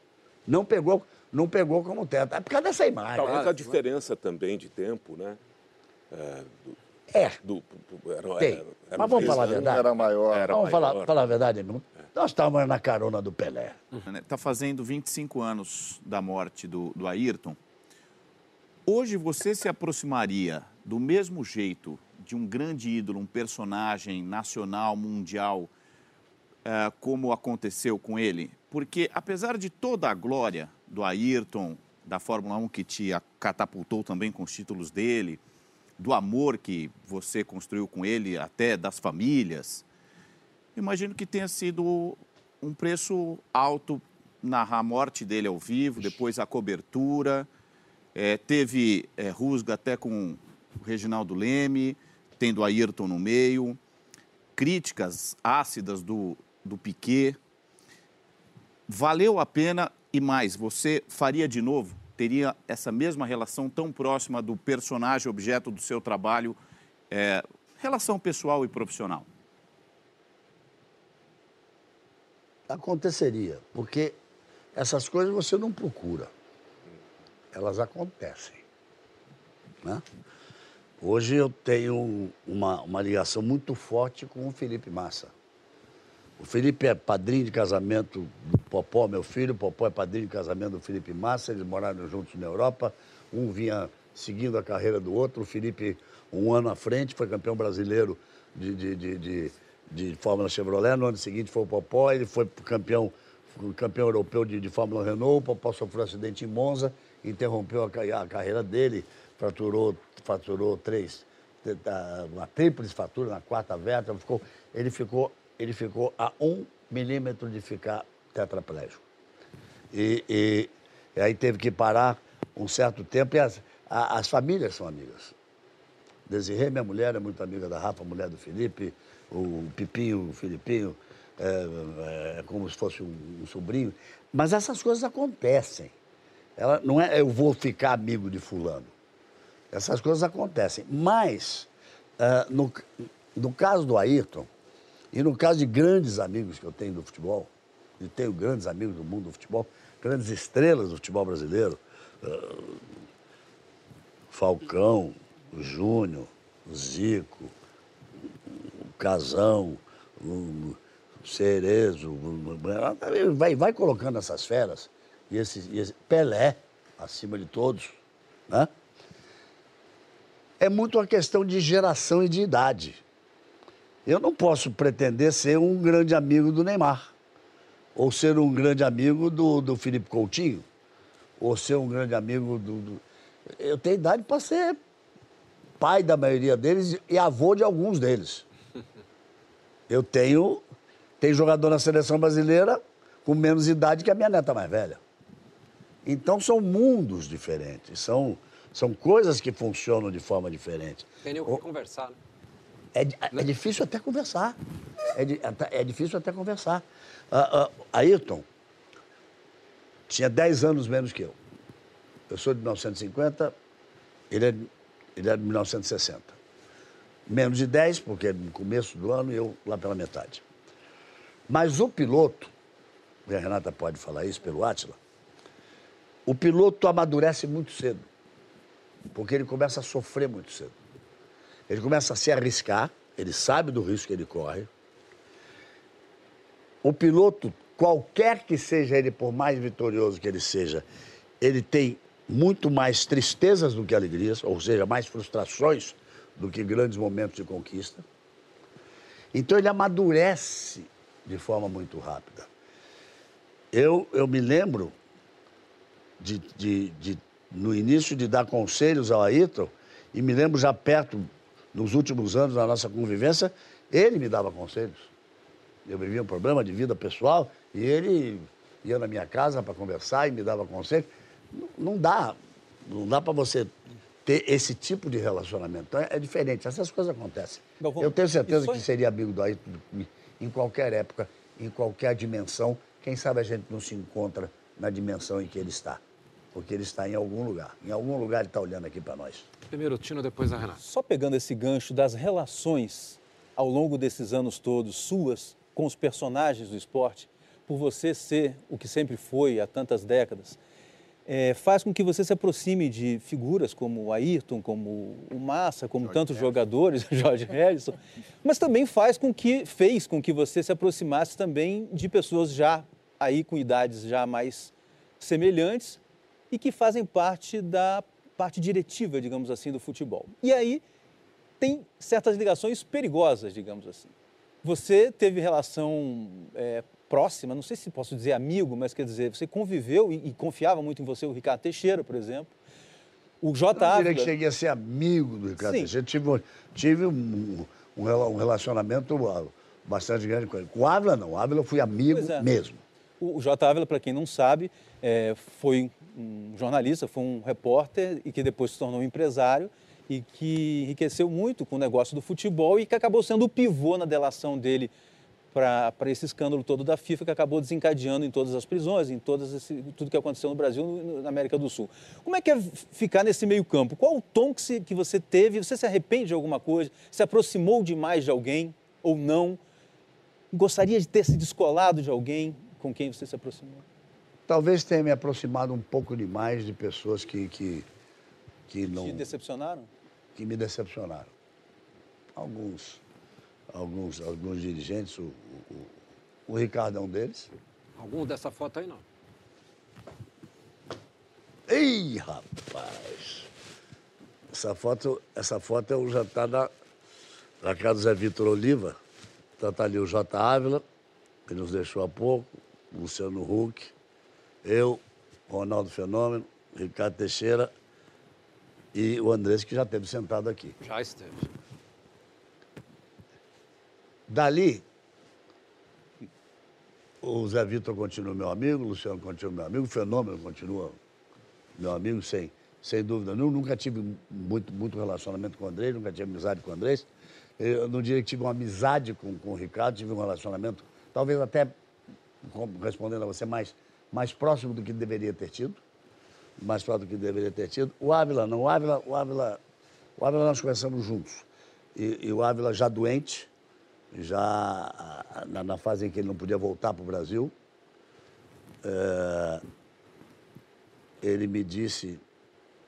Speaker 4: Não pegou, não pegou como tetra. É por causa dessa imagem.
Speaker 5: Talvez a diferença também de tempo, né?
Speaker 4: É,
Speaker 5: Do, do- era,
Speaker 4: Tem.
Speaker 5: era-
Speaker 4: Mas
Speaker 5: era-
Speaker 4: vamos falar a verdade.
Speaker 7: Era maior.
Speaker 5: Era
Speaker 4: Vamos
Speaker 5: maior.
Speaker 4: falar, falar a verdade, irmão. Nós estávamos na carona do Pelé.
Speaker 6: Está fazendo 25 anos da morte do, do Ayrton. Hoje você se aproximaria do mesmo jeito de um grande ídolo, um personagem nacional, mundial, eh, como aconteceu com ele? Porque apesar de toda a glória do Ayrton, da Fórmula 1 que te catapultou também com os títulos dele, do amor que você construiu com ele, até das famílias, imagino que tenha sido um preço alto narrar a morte dele ao vivo, depois a cobertura. Eh, teve eh, rusga até com o Reginaldo Leme, tendo Ayrton no meio, críticas ácidas do, do Piquet. Valeu a pena e mais, você faria de novo? Teria essa mesma relação tão próxima do personagem objeto do seu trabalho, eh, relação pessoal e profissional?
Speaker 4: Aconteceria, porque essas coisas você não procura. Elas acontecem. né? Hoje eu tenho uma, uma ligação muito forte com o Felipe Massa. O Felipe é padrinho de casamento do Popó, meu filho. O Popó é padrinho de casamento do Felipe Massa. Eles moraram juntos na Europa. Um vinha seguindo a carreira do outro. O Felipe, um ano à frente, foi campeão brasileiro de, de, de, de, de Fórmula Chevrolet. No ano seguinte foi o Popó. Ele foi campeão, campeão europeu de, de Fórmula Renault. O Popó sofreu um acidente em Monza, interrompeu a, a carreira dele, fraturou, fraturou três, uma tríplice fratura na quarta vértebra. Ficou, ele, ficou, ele ficou a um milímetro de ficar tetraplégico. E, e- e aí teve que parar um certo tempo e as, a- as famílias são amigas. Desirê, minha mulher, é muito amiga da Rafa, mulher do Felipe, o Pipinho, o Filipinho, é, é como se fosse um, um sobrinho. Mas essas coisas acontecem. Ela, não é eu vou ficar amigo de fulano. Essas coisas acontecem. Mas, ah, no, no caso do Ayrton, e no caso de grandes amigos que eu tenho do futebol, e tenho grandes amigos do mundo do futebol, grandes estrelas do futebol brasileiro, ah, Falcão, Júnior, Zico, Casão, Cerezo, vai, vai colocando essas feras, e esse, e esse Pelé, acima de todos, né? É muito uma questão de geração e de idade. Eu não posso pretender ser um grande amigo do Neymar, ou ser um grande amigo do, do Felipe Coutinho, ou ser um grande amigo do. do- Eu tenho idade para ser pai da maioria deles e avô de alguns deles. Eu tenho, tenho jogador na seleção brasileira com menos idade que a minha neta mais velha. Então são mundos diferentes, são, são coisas que funcionam de forma diferente.
Speaker 1: Tem nem o que conversar, né?
Speaker 4: É, di- é difícil até conversar. É, é difícil até conversar. Ah, ah, Ayrton tinha 10 anos menos que eu. Eu sou de 1950, ele é, ele é de 1960. Menos de 10, porque é no começo do ano e eu lá pela metade. Mas o piloto, e a Renata pode falar isso pelo Átila, o piloto amadurece muito cedo, porque ele começa a sofrer muito cedo. Ele começa a se arriscar, ele sabe do risco que ele corre. O piloto, qualquer que seja ele, por mais vitorioso que ele seja, ele tem muito mais tristezas do que alegrias, ou seja, mais frustrações do que grandes momentos de conquista. Então ele amadurece de forma muito rápida. Eu, eu me lembro de, de, de, no início de dar conselhos ao Ayrton, e me lembro já perto, nos últimos anos da nossa convivência, ele me dava conselhos. Eu vivia um problema de vida pessoal e ele ia na minha casa para conversar e me dava conselhos. Não dá, não dá para você ter esse tipo de relacionamento. Então, é diferente, essas coisas acontecem. Eu tenho certeza que seria amigo do Ayrton em qualquer época, em qualquer dimensão. Quem sabe a gente não se encontra na dimensão em que ele está. Porque ele está em algum lugar. Em algum lugar ele está olhando aqui para nós.
Speaker 1: Primeiro o Tino, depois a Renata.
Speaker 10: Só pegando esse gancho das relações ao longo desses anos todos, suas, com os personagens do esporte, por você ser o que sempre foi há tantas décadas, é, faz com que você se aproxime de figuras como o Ayrton, como o Massa, como Jorge tantos Harrison. jogadores, Jorge Harrison, mas também faz com que fez com que você se aproximasse também de pessoas já aí com idades já mais semelhantes e que fazem parte da parte diretiva, digamos assim, do futebol. E aí tem certas ligações perigosas, digamos assim. Você teve relação é, próxima, não sei se posso dizer amigo, mas quer dizer, você conviveu e, e confiava muito em você, o Ricardo Teixeira, por exemplo. O J.
Speaker 4: Eu diria que cheguei a ser amigo do Ricardo Sim. Teixeira. Tive, tive um, um, relacionamento bastante grande com ele. Com o Ávila, não. O Ávila eu fui amigo é. mesmo.
Speaker 10: O, o J. Ávila, para quem não sabe, é, foi um jornalista, foi um repórter e que depois se tornou um empresário e que enriqueceu muito com o negócio do futebol e que acabou sendo o pivô na delação dele para esse escândalo todo da FIFA que acabou desencadeando em todas as prisões, em todas esse, tudo que aconteceu no Brasil e na América do Sul. Como é que é ficar nesse meio campo? Qual o tom que, se, que você teve? Você se arrepende de alguma coisa? Se aproximou demais de alguém ou não? Gostaria de ter se descolado de alguém com quem você se aproximou?
Speaker 4: Talvez tenha me aproximado um pouco demais de pessoas que, que, que não...
Speaker 10: Te decepcionaram?
Speaker 4: Que me decepcionaram. Alguns alguns, alguns dirigentes, o, o, o Ricardo é um deles.
Speaker 1: Algum dessa foto aí não?
Speaker 4: Ih, rapaz! Essa foto, essa foto é o jantar da, da casa do Zé Vitor Oliva. Então tá ali o J. Ávila, que nos deixou há pouco, Luciano Huck, eu, Ronaldo Fenômeno, Ricardo Teixeira e o Andrés, que já esteve sentado aqui.
Speaker 1: Já esteve.
Speaker 4: Dali, o Zé Vitor continua meu amigo, o Luciano continua meu amigo, o Fenômeno continua meu amigo, sem, sem dúvida nenhuma. Nunca tive muito, muito relacionamento com o André, nunca tive amizade com o André. Eu não diria que tive uma amizade com, com o Ricardo, tive um relacionamento, talvez até, respondendo a você, mais, mais próximo do que deveria ter tido. Mais próximo do que deveria ter tido. O Ávila não, o Ávila, o Ávila, o Ávila nós começamos juntos. E, e o Ávila já doente, já na, na, fase em que ele não podia voltar para o Brasil. É, ele me disse,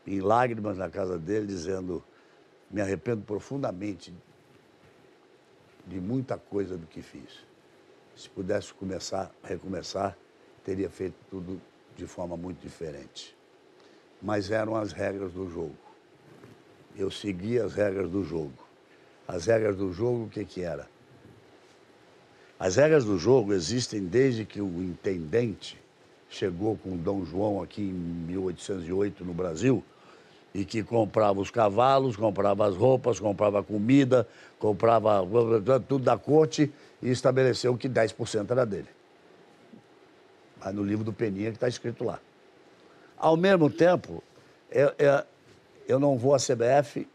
Speaker 4: em lágrimas na casa dele, dizendo: Me arrependo profundamente de muita coisa do que fiz. Se pudesse começar, recomeçar, teria feito tudo de forma muito diferente. Mas eram as regras do jogo. Eu seguia as regras do jogo. As regras do jogo, o que, que era? As regras do jogo existem desde que o intendente chegou com Dom João aqui em 1808 no Brasil e que comprava os cavalos, comprava as roupas, comprava a comida, comprava tudo da corte e estabeleceu que 10% era dele. Mas no livro do Peninha que está escrito lá. Ao mesmo tempo, eu, eu, eu não vou à CBF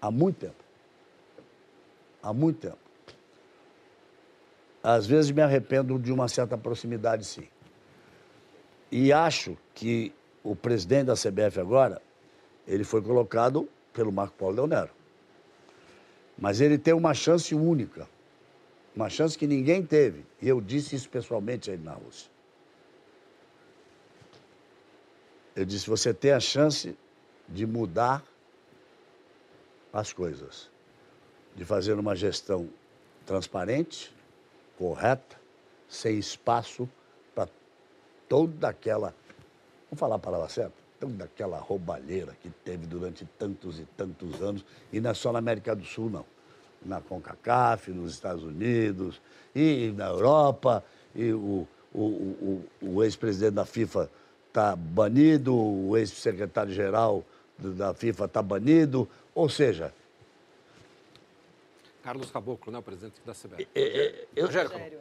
Speaker 4: há muito tempo. Há muito tempo. Às vezes me arrependo de uma certa proximidade, sim. E acho que o presidente da CBF agora, ele foi colocado pelo Marco Paulo Leonero. Mas ele tem uma chance única. Uma chance que ninguém teve. E eu disse isso pessoalmente a ele na Rússia. Eu disse: você tem a chance de mudar as coisas. de fazer uma gestão transparente, correta, sem espaço para toda aquela, vamos falar a palavra certa, toda aquela roubalheira que teve durante tantos e tantos anos, e não é só na América do Sul, não. Na CONCACAF, nos Estados Unidos, e na Europa, e o, o, o, o ex-presidente da FIFA está banido, o ex-secretário-geral da FIFA está banido, ou seja,
Speaker 1: Carlos Caboclo, né, o presidente da CBF.
Speaker 4: é, eu,
Speaker 1: Rogério Caboclo.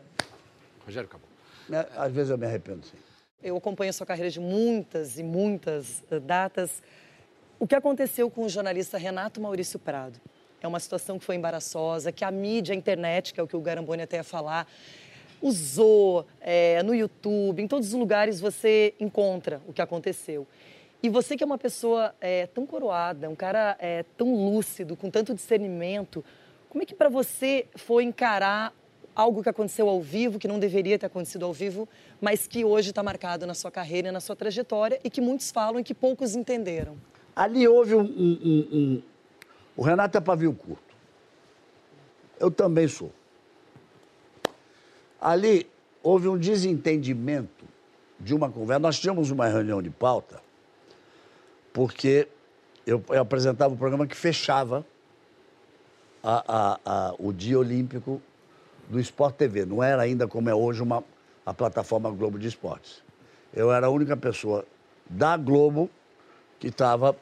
Speaker 1: Rogério Caboclo.
Speaker 4: né, às vezes eu me arrependo, sim.
Speaker 8: Eu acompanho a sua carreira de muitas e muitas eh, datas. O que aconteceu com o jornalista Renato Maurício Prado? É uma situação que foi embaraçosa, que a mídia, a internet, que é o que o Garamboni até ia falar, usou eh, no YouTube, em todos os lugares você encontra o que aconteceu. E você que é uma pessoa eh, tão coroada, um cara eh, tão lúcido, com tanto discernimento, como é que para você foi encarar algo que aconteceu ao vivo, que não deveria ter acontecido ao vivo, mas que hoje está marcado na sua carreira na sua trajetória e que muitos falam e que poucos entenderam?
Speaker 4: Ali houve um. um- um- um- O Renato é pavio curto. Eu também sou. Ali houve um desentendimento de uma conversa. Nós tínhamos uma reunião de pauta, porque eu, eu apresentava um programa que fechava a- a- a- o Dia Olímpico do Sport TV. Não era ainda como é hoje uma, a plataforma Globo de Esportes. Eu era a única pessoa da Globo que estava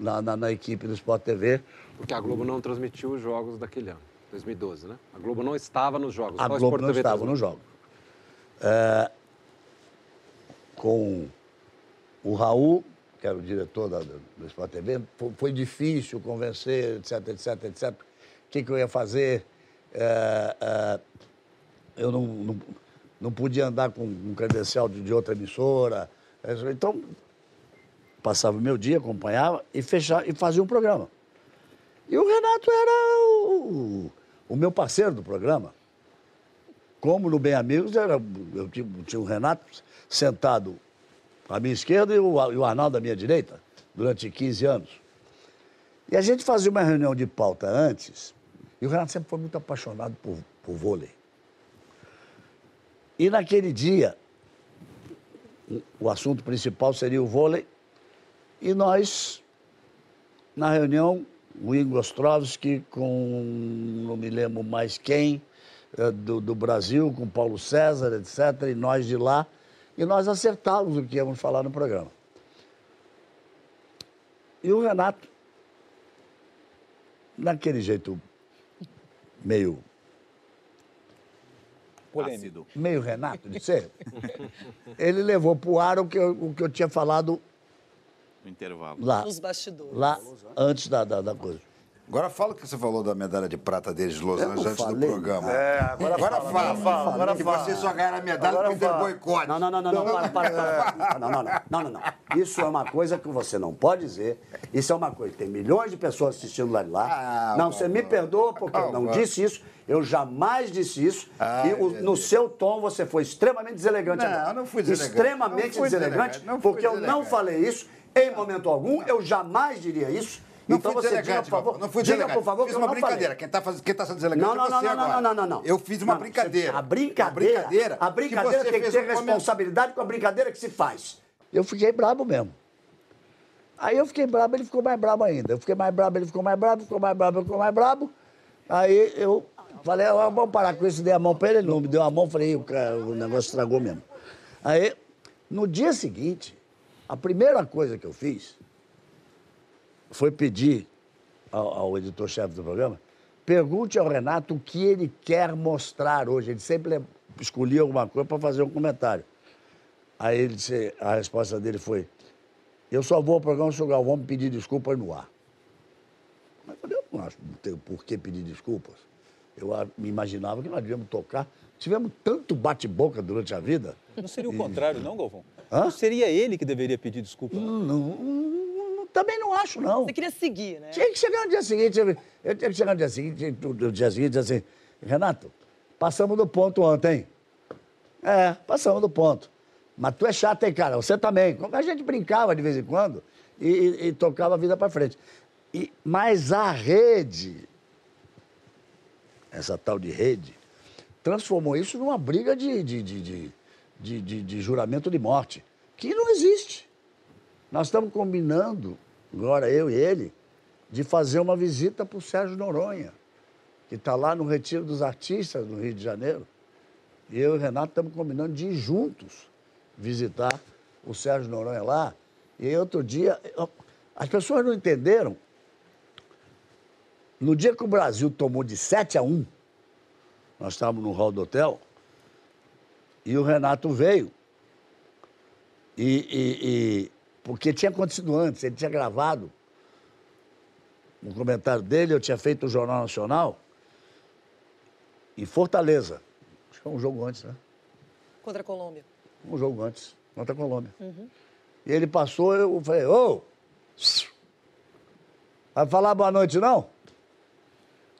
Speaker 4: na, na- na equipe do Sport TV.
Speaker 1: Porque a Globo não transmitiu os jogos daquele ano, 2012, né? A Globo não estava nos jogos.
Speaker 4: A Globo não
Speaker 1: TV
Speaker 4: estava nos jogos. É, com o Raul, que era o diretor da- do, Sport TV, foi, foi difícil convencer, etc, etc, etc. O que, que eu ia fazer? É, é, eu não, não, não podia andar com um credencial de, de outra emissora. Então, passava o meu dia, acompanhava e, fechava, e fazia um programa. E o Renato era o, o meu parceiro do programa. Como no Bem Amigos, era, eu tinha, tinha o Renato sentado à minha esquerda e o, e o Arnaldo à minha direita, durante 15 anos. E a gente fazia uma reunião de pauta antes, e o Renato sempre foi muito apaixonado por, por vôlei. E naquele dia, o- assunto principal seria o vôlei, e nós, na reunião, o Igor Ostrovski com, não me lembro mais quem, eh, do, do Brasil, com Paulo César, etc., e nós de lá, e nós acertávamos o que íamos falar no programa. E o Renato, naquele jeito meio,
Speaker 10: Polêmico.
Speaker 4: meio Renato de ser, ele levou para o ar o que, eu, o que eu tinha falado
Speaker 6: No intervalo.
Speaker 4: lá,
Speaker 8: Nos bastidores.
Speaker 4: lá antes da, da, da coisa.
Speaker 11: Agora fala o que você falou da medalha de prata deles de Los Angeles antes do programa.
Speaker 3: É, agora
Speaker 11: agora
Speaker 3: fala,
Speaker 11: fala,
Speaker 3: agora fala, agora
Speaker 11: que
Speaker 3: fala.
Speaker 11: vocês só ganharam a medalha
Speaker 3: Agora
Speaker 11: porque
Speaker 3: fala.
Speaker 11: boicote.
Speaker 4: Não, não, não, não, não, para, para, para, para. Não, não, não, não, não, não. Isso é uma coisa que você não pode dizer. Isso é uma coisa. Tem milhões de pessoas assistindo lá de lá.
Speaker 11: Ah,
Speaker 4: não, você me perdoa porque eu não disse isso. Eu jamais disse isso.
Speaker 11: Ai,
Speaker 4: e o- no seu tom você foi extremamente deselegante.
Speaker 11: Não,
Speaker 4: agora.
Speaker 11: eu não fui deselegante.
Speaker 4: Extremamente
Speaker 11: Não fui
Speaker 4: deselegante,
Speaker 11: deselegante, não fui
Speaker 4: porque eu não
Speaker 11: deselegante.
Speaker 4: falei isso em momento algum. Eu jamais diria isso.
Speaker 11: Não
Speaker 4: então
Speaker 11: fui
Speaker 4: você diga, por favor.
Speaker 11: não fui
Speaker 4: diga, por favor,
Speaker 11: fiz
Speaker 4: que eu
Speaker 11: uma
Speaker 4: não
Speaker 11: brincadeira.
Speaker 4: falei.
Speaker 11: Quem está quem tá sendo deselegante
Speaker 4: Não, não,
Speaker 11: é
Speaker 4: não,
Speaker 11: você
Speaker 4: não, não,
Speaker 11: agora.
Speaker 4: não, não, não.
Speaker 11: Eu fiz uma
Speaker 4: Não,
Speaker 11: brincadeira.
Speaker 4: você- A brincadeira,
Speaker 11: Uma brincadeira.
Speaker 4: a brincadeira
Speaker 11: que
Speaker 4: tem que ter
Speaker 11: um
Speaker 4: responsabilidade com a brincadeira que se faz. Eu fiquei brabo mesmo. Aí eu fiquei brabo, ele ficou mais brabo ainda. Eu fiquei mais brabo, ele ficou mais brabo, ficou mais brabo, ficou mais brabo. Aí eu falei, ah, vamos parar com isso, dei a mão pra ele, ele não me deu a mão, falei, o, cara, o negócio estragou mesmo. Aí, no dia seguinte, a primeira coisa que eu fiz foi pedir ao, ao editor-chefe do programa, pergunte ao Renato o que ele quer mostrar hoje. Ele sempre escolhia alguma coisa para fazer um comentário. Aí ele disse, a resposta dele foi, eu só vou ao programa se o Galvão me pedir desculpas no ar. Mas eu não acho não tenho por que pedir desculpas. Eu me imaginava que nós devíamos tocar. Tivemos tanto bate-boca durante a vida.
Speaker 10: Não seria o contrário, não, Galvão?
Speaker 4: Hã?
Speaker 10: Não seria ele que deveria pedir desculpa?
Speaker 4: Não, não, também não acho, não.
Speaker 8: Você queria seguir, né?
Speaker 4: Tinha que chegar no dia seguinte, eu tinha que chegar no dia seguinte, no dia seguinte, dizer assim, Renato, passamos do ponto ontem. É, passamos do ponto. Mas tu é chato, hein, cara? Você também. A gente brincava de vez em quando e, e- e tocava a vida pra frente. E, mas a rede essa tal de rede, transformou isso numa briga de, de, de, de, de, de- de juramento de morte, que não existe. Nós estamos combinando, agora eu e ele, de fazer uma visita para o Sérgio Noronha, que está lá no Retiro dos Artistas, no Rio de Janeiro. E eu e o Renato estamos combinando de ir juntos visitar o Sérgio Noronha lá. E outro dia, as pessoas não entenderam. No dia que o Brasil tomou de 7 a 1, nós estávamos no hall do hotel, e o Renato veio. E, e- e- porque tinha acontecido antes, ele tinha gravado um comentário dele, eu tinha feito o Jornal Nacional em Fortaleza. Acho que é um jogo antes, né?
Speaker 8: Contra a Colômbia.
Speaker 4: Um jogo antes, contra a Colômbia.
Speaker 8: Uhum.
Speaker 4: E ele passou, eu falei, ô, vai falar boa noite, não?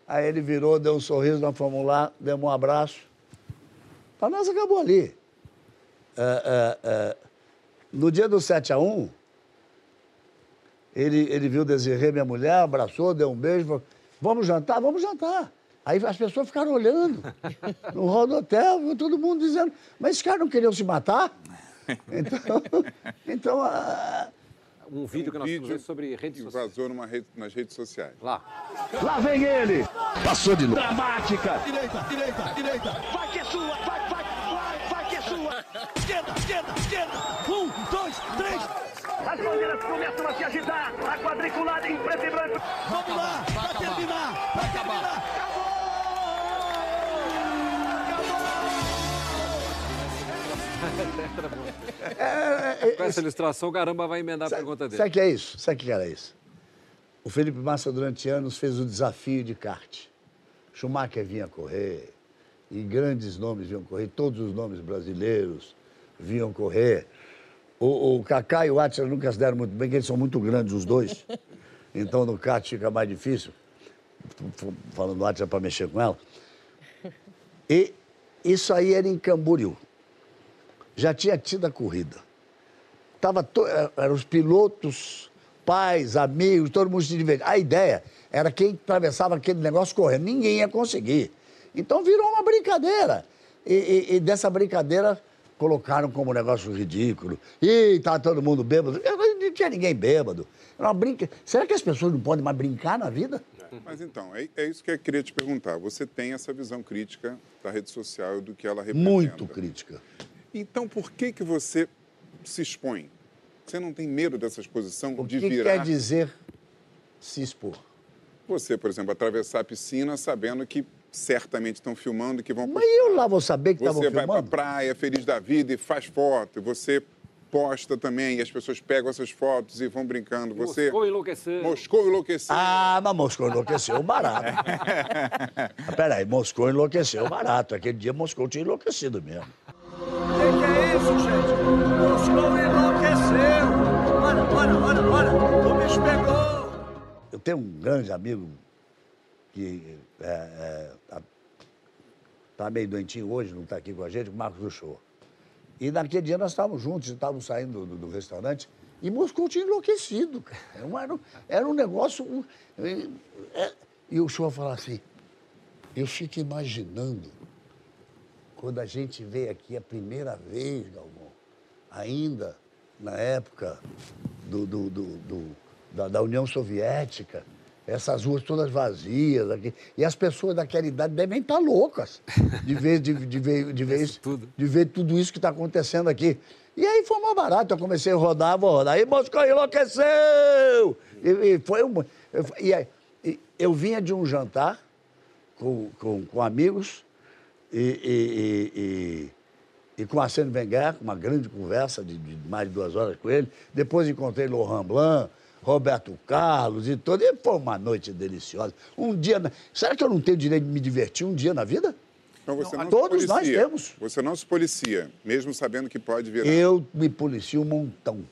Speaker 4: Aí ele virou, deu um sorriso, nós fomos lá, demos um abraço. Para nós acabou ali. É, é, é, no dia do 7 a 1 ele, ele viu Desirê, minha mulher, abraçou, deu um beijo, falou, vamos jantar? Vamos jantar. Aí as pessoas ficaram olhando no hall do hotel, todo mundo dizendo, mas esses caras não queriam se matar? Então, então ah,
Speaker 1: Um vídeo que nós
Speaker 9: vídeo
Speaker 1: fizemos sobre redes sociais.
Speaker 9: vazou numa rede- nas redes sociais.
Speaker 1: Lá.
Speaker 3: Lá vem ele.
Speaker 4: passou de novo.
Speaker 3: Dramática. Direita, direita, direita. Vai que é sua, vai, vai, vai, vai que é sua. Esquerda, esquerda, esquerda. Um, dois, três. As bandeiras começam a se agitar. A quadriculada em preto e branco. Vamos lá, pra terminar, pra terminar.
Speaker 1: Com essa ilustração, o Garamba vai emendar a pergunta dele.
Speaker 4: Sabe o que é isso? Sabe o que era isso? O Felipe Massa, durante anos, fez o desafio de kart. Schumacher vinha correr, e grandes nomes vinham correr, todos os nomes brasileiros vinham correr. O, o Kaká e o Atila nunca se deram muito bem, porque eles são muito grandes, os dois. Então, no kart fica mais difícil. Falando do Atila para mexer com ela. E isso aí era em Camboriú. Já tinha tido a corrida. Tava to... eh, eram os pilotos, pais, amigos, todo mundo se divertindo. A ideia era quem atravessava aquele negócio correndo. Ninguém ia conseguir. Então virou uma brincadeira. E, e- e dessa brincadeira colocaram como um negócio ridículo. E tá todo mundo bêbado. Não tinha ninguém bêbado. Era uma brinca... Será que as pessoas não podem mais brincar na vida?
Speaker 9: Mas então, é, é isso que eu queria te perguntar. Você tem essa visão crítica da rede social e do que ela representa.
Speaker 4: Muito crítica.
Speaker 9: Então, por que, que você se expõe? Você não tem medo dessa exposição
Speaker 4: O
Speaker 9: de
Speaker 4: que
Speaker 9: virar?
Speaker 4: quer dizer se expor?
Speaker 9: Você, por exemplo, atravessar a piscina sabendo que certamente estão filmando e que vão
Speaker 4: Mas eu lá vou saber que estavam
Speaker 9: Você vai para a
Speaker 4: filmando?
Speaker 9: praia, feliz da vida, e faz foto. E você posta também, e as pessoas pegam essas fotos e vão brincando. Você...
Speaker 1: Moscou enlouqueceu.
Speaker 9: Moscou enlouqueceu.
Speaker 4: Ah, mas Moscou enlouqueceu barato. Ah, Peraí, Moscou enlouqueceu barato. Aquele dia Moscou tinha enlouquecido mesmo.
Speaker 3: O que, é isso, gente? Moscou enlouqueceu. Olha, olha, olha, olha. O bicho pegou.
Speaker 4: Eu tenho um grande amigo que é, é, tá, tá meio doentinho hoje, não está aqui com a gente, o Marcos Uchoa. E naquele dia nós estávamos juntos, estávamos saindo do, do restaurante e Moscou tinha enlouquecido. cara. Era um, era um- negócio. um- é, é, e o Uchoa falou assim: eu fico imaginando quando a gente veio aqui a primeira vez, Galvão, ainda na época do, do- do- da, da União Soviética, essas ruas todas vazias, aqui, e as pessoas daquela idade devem estar loucas de ver, de, de ver, de ver, isso, de ver tudo isso que está acontecendo aqui. E aí foi mais barato, eu comecei a rodar, vou rodar. E Moscou enlouqueceu! E, e foi um. eu- e aí, eu vinha de um jantar com, com, com amigos e, e, e, e, com Arsênio Wenger, uma grande conversa de, de mais de duas horas com ele. Depois encontrei Laurent Blanc, Roberto Carlos e todo. E foi uma noite deliciosa. Um dia. na- Será que eu não tenho direito de me divertir um dia na vida?
Speaker 9: Então você não, se
Speaker 4: todos nós temos.
Speaker 9: Você não se policia, mesmo sabendo que pode virar.
Speaker 4: Eu me policio um montão.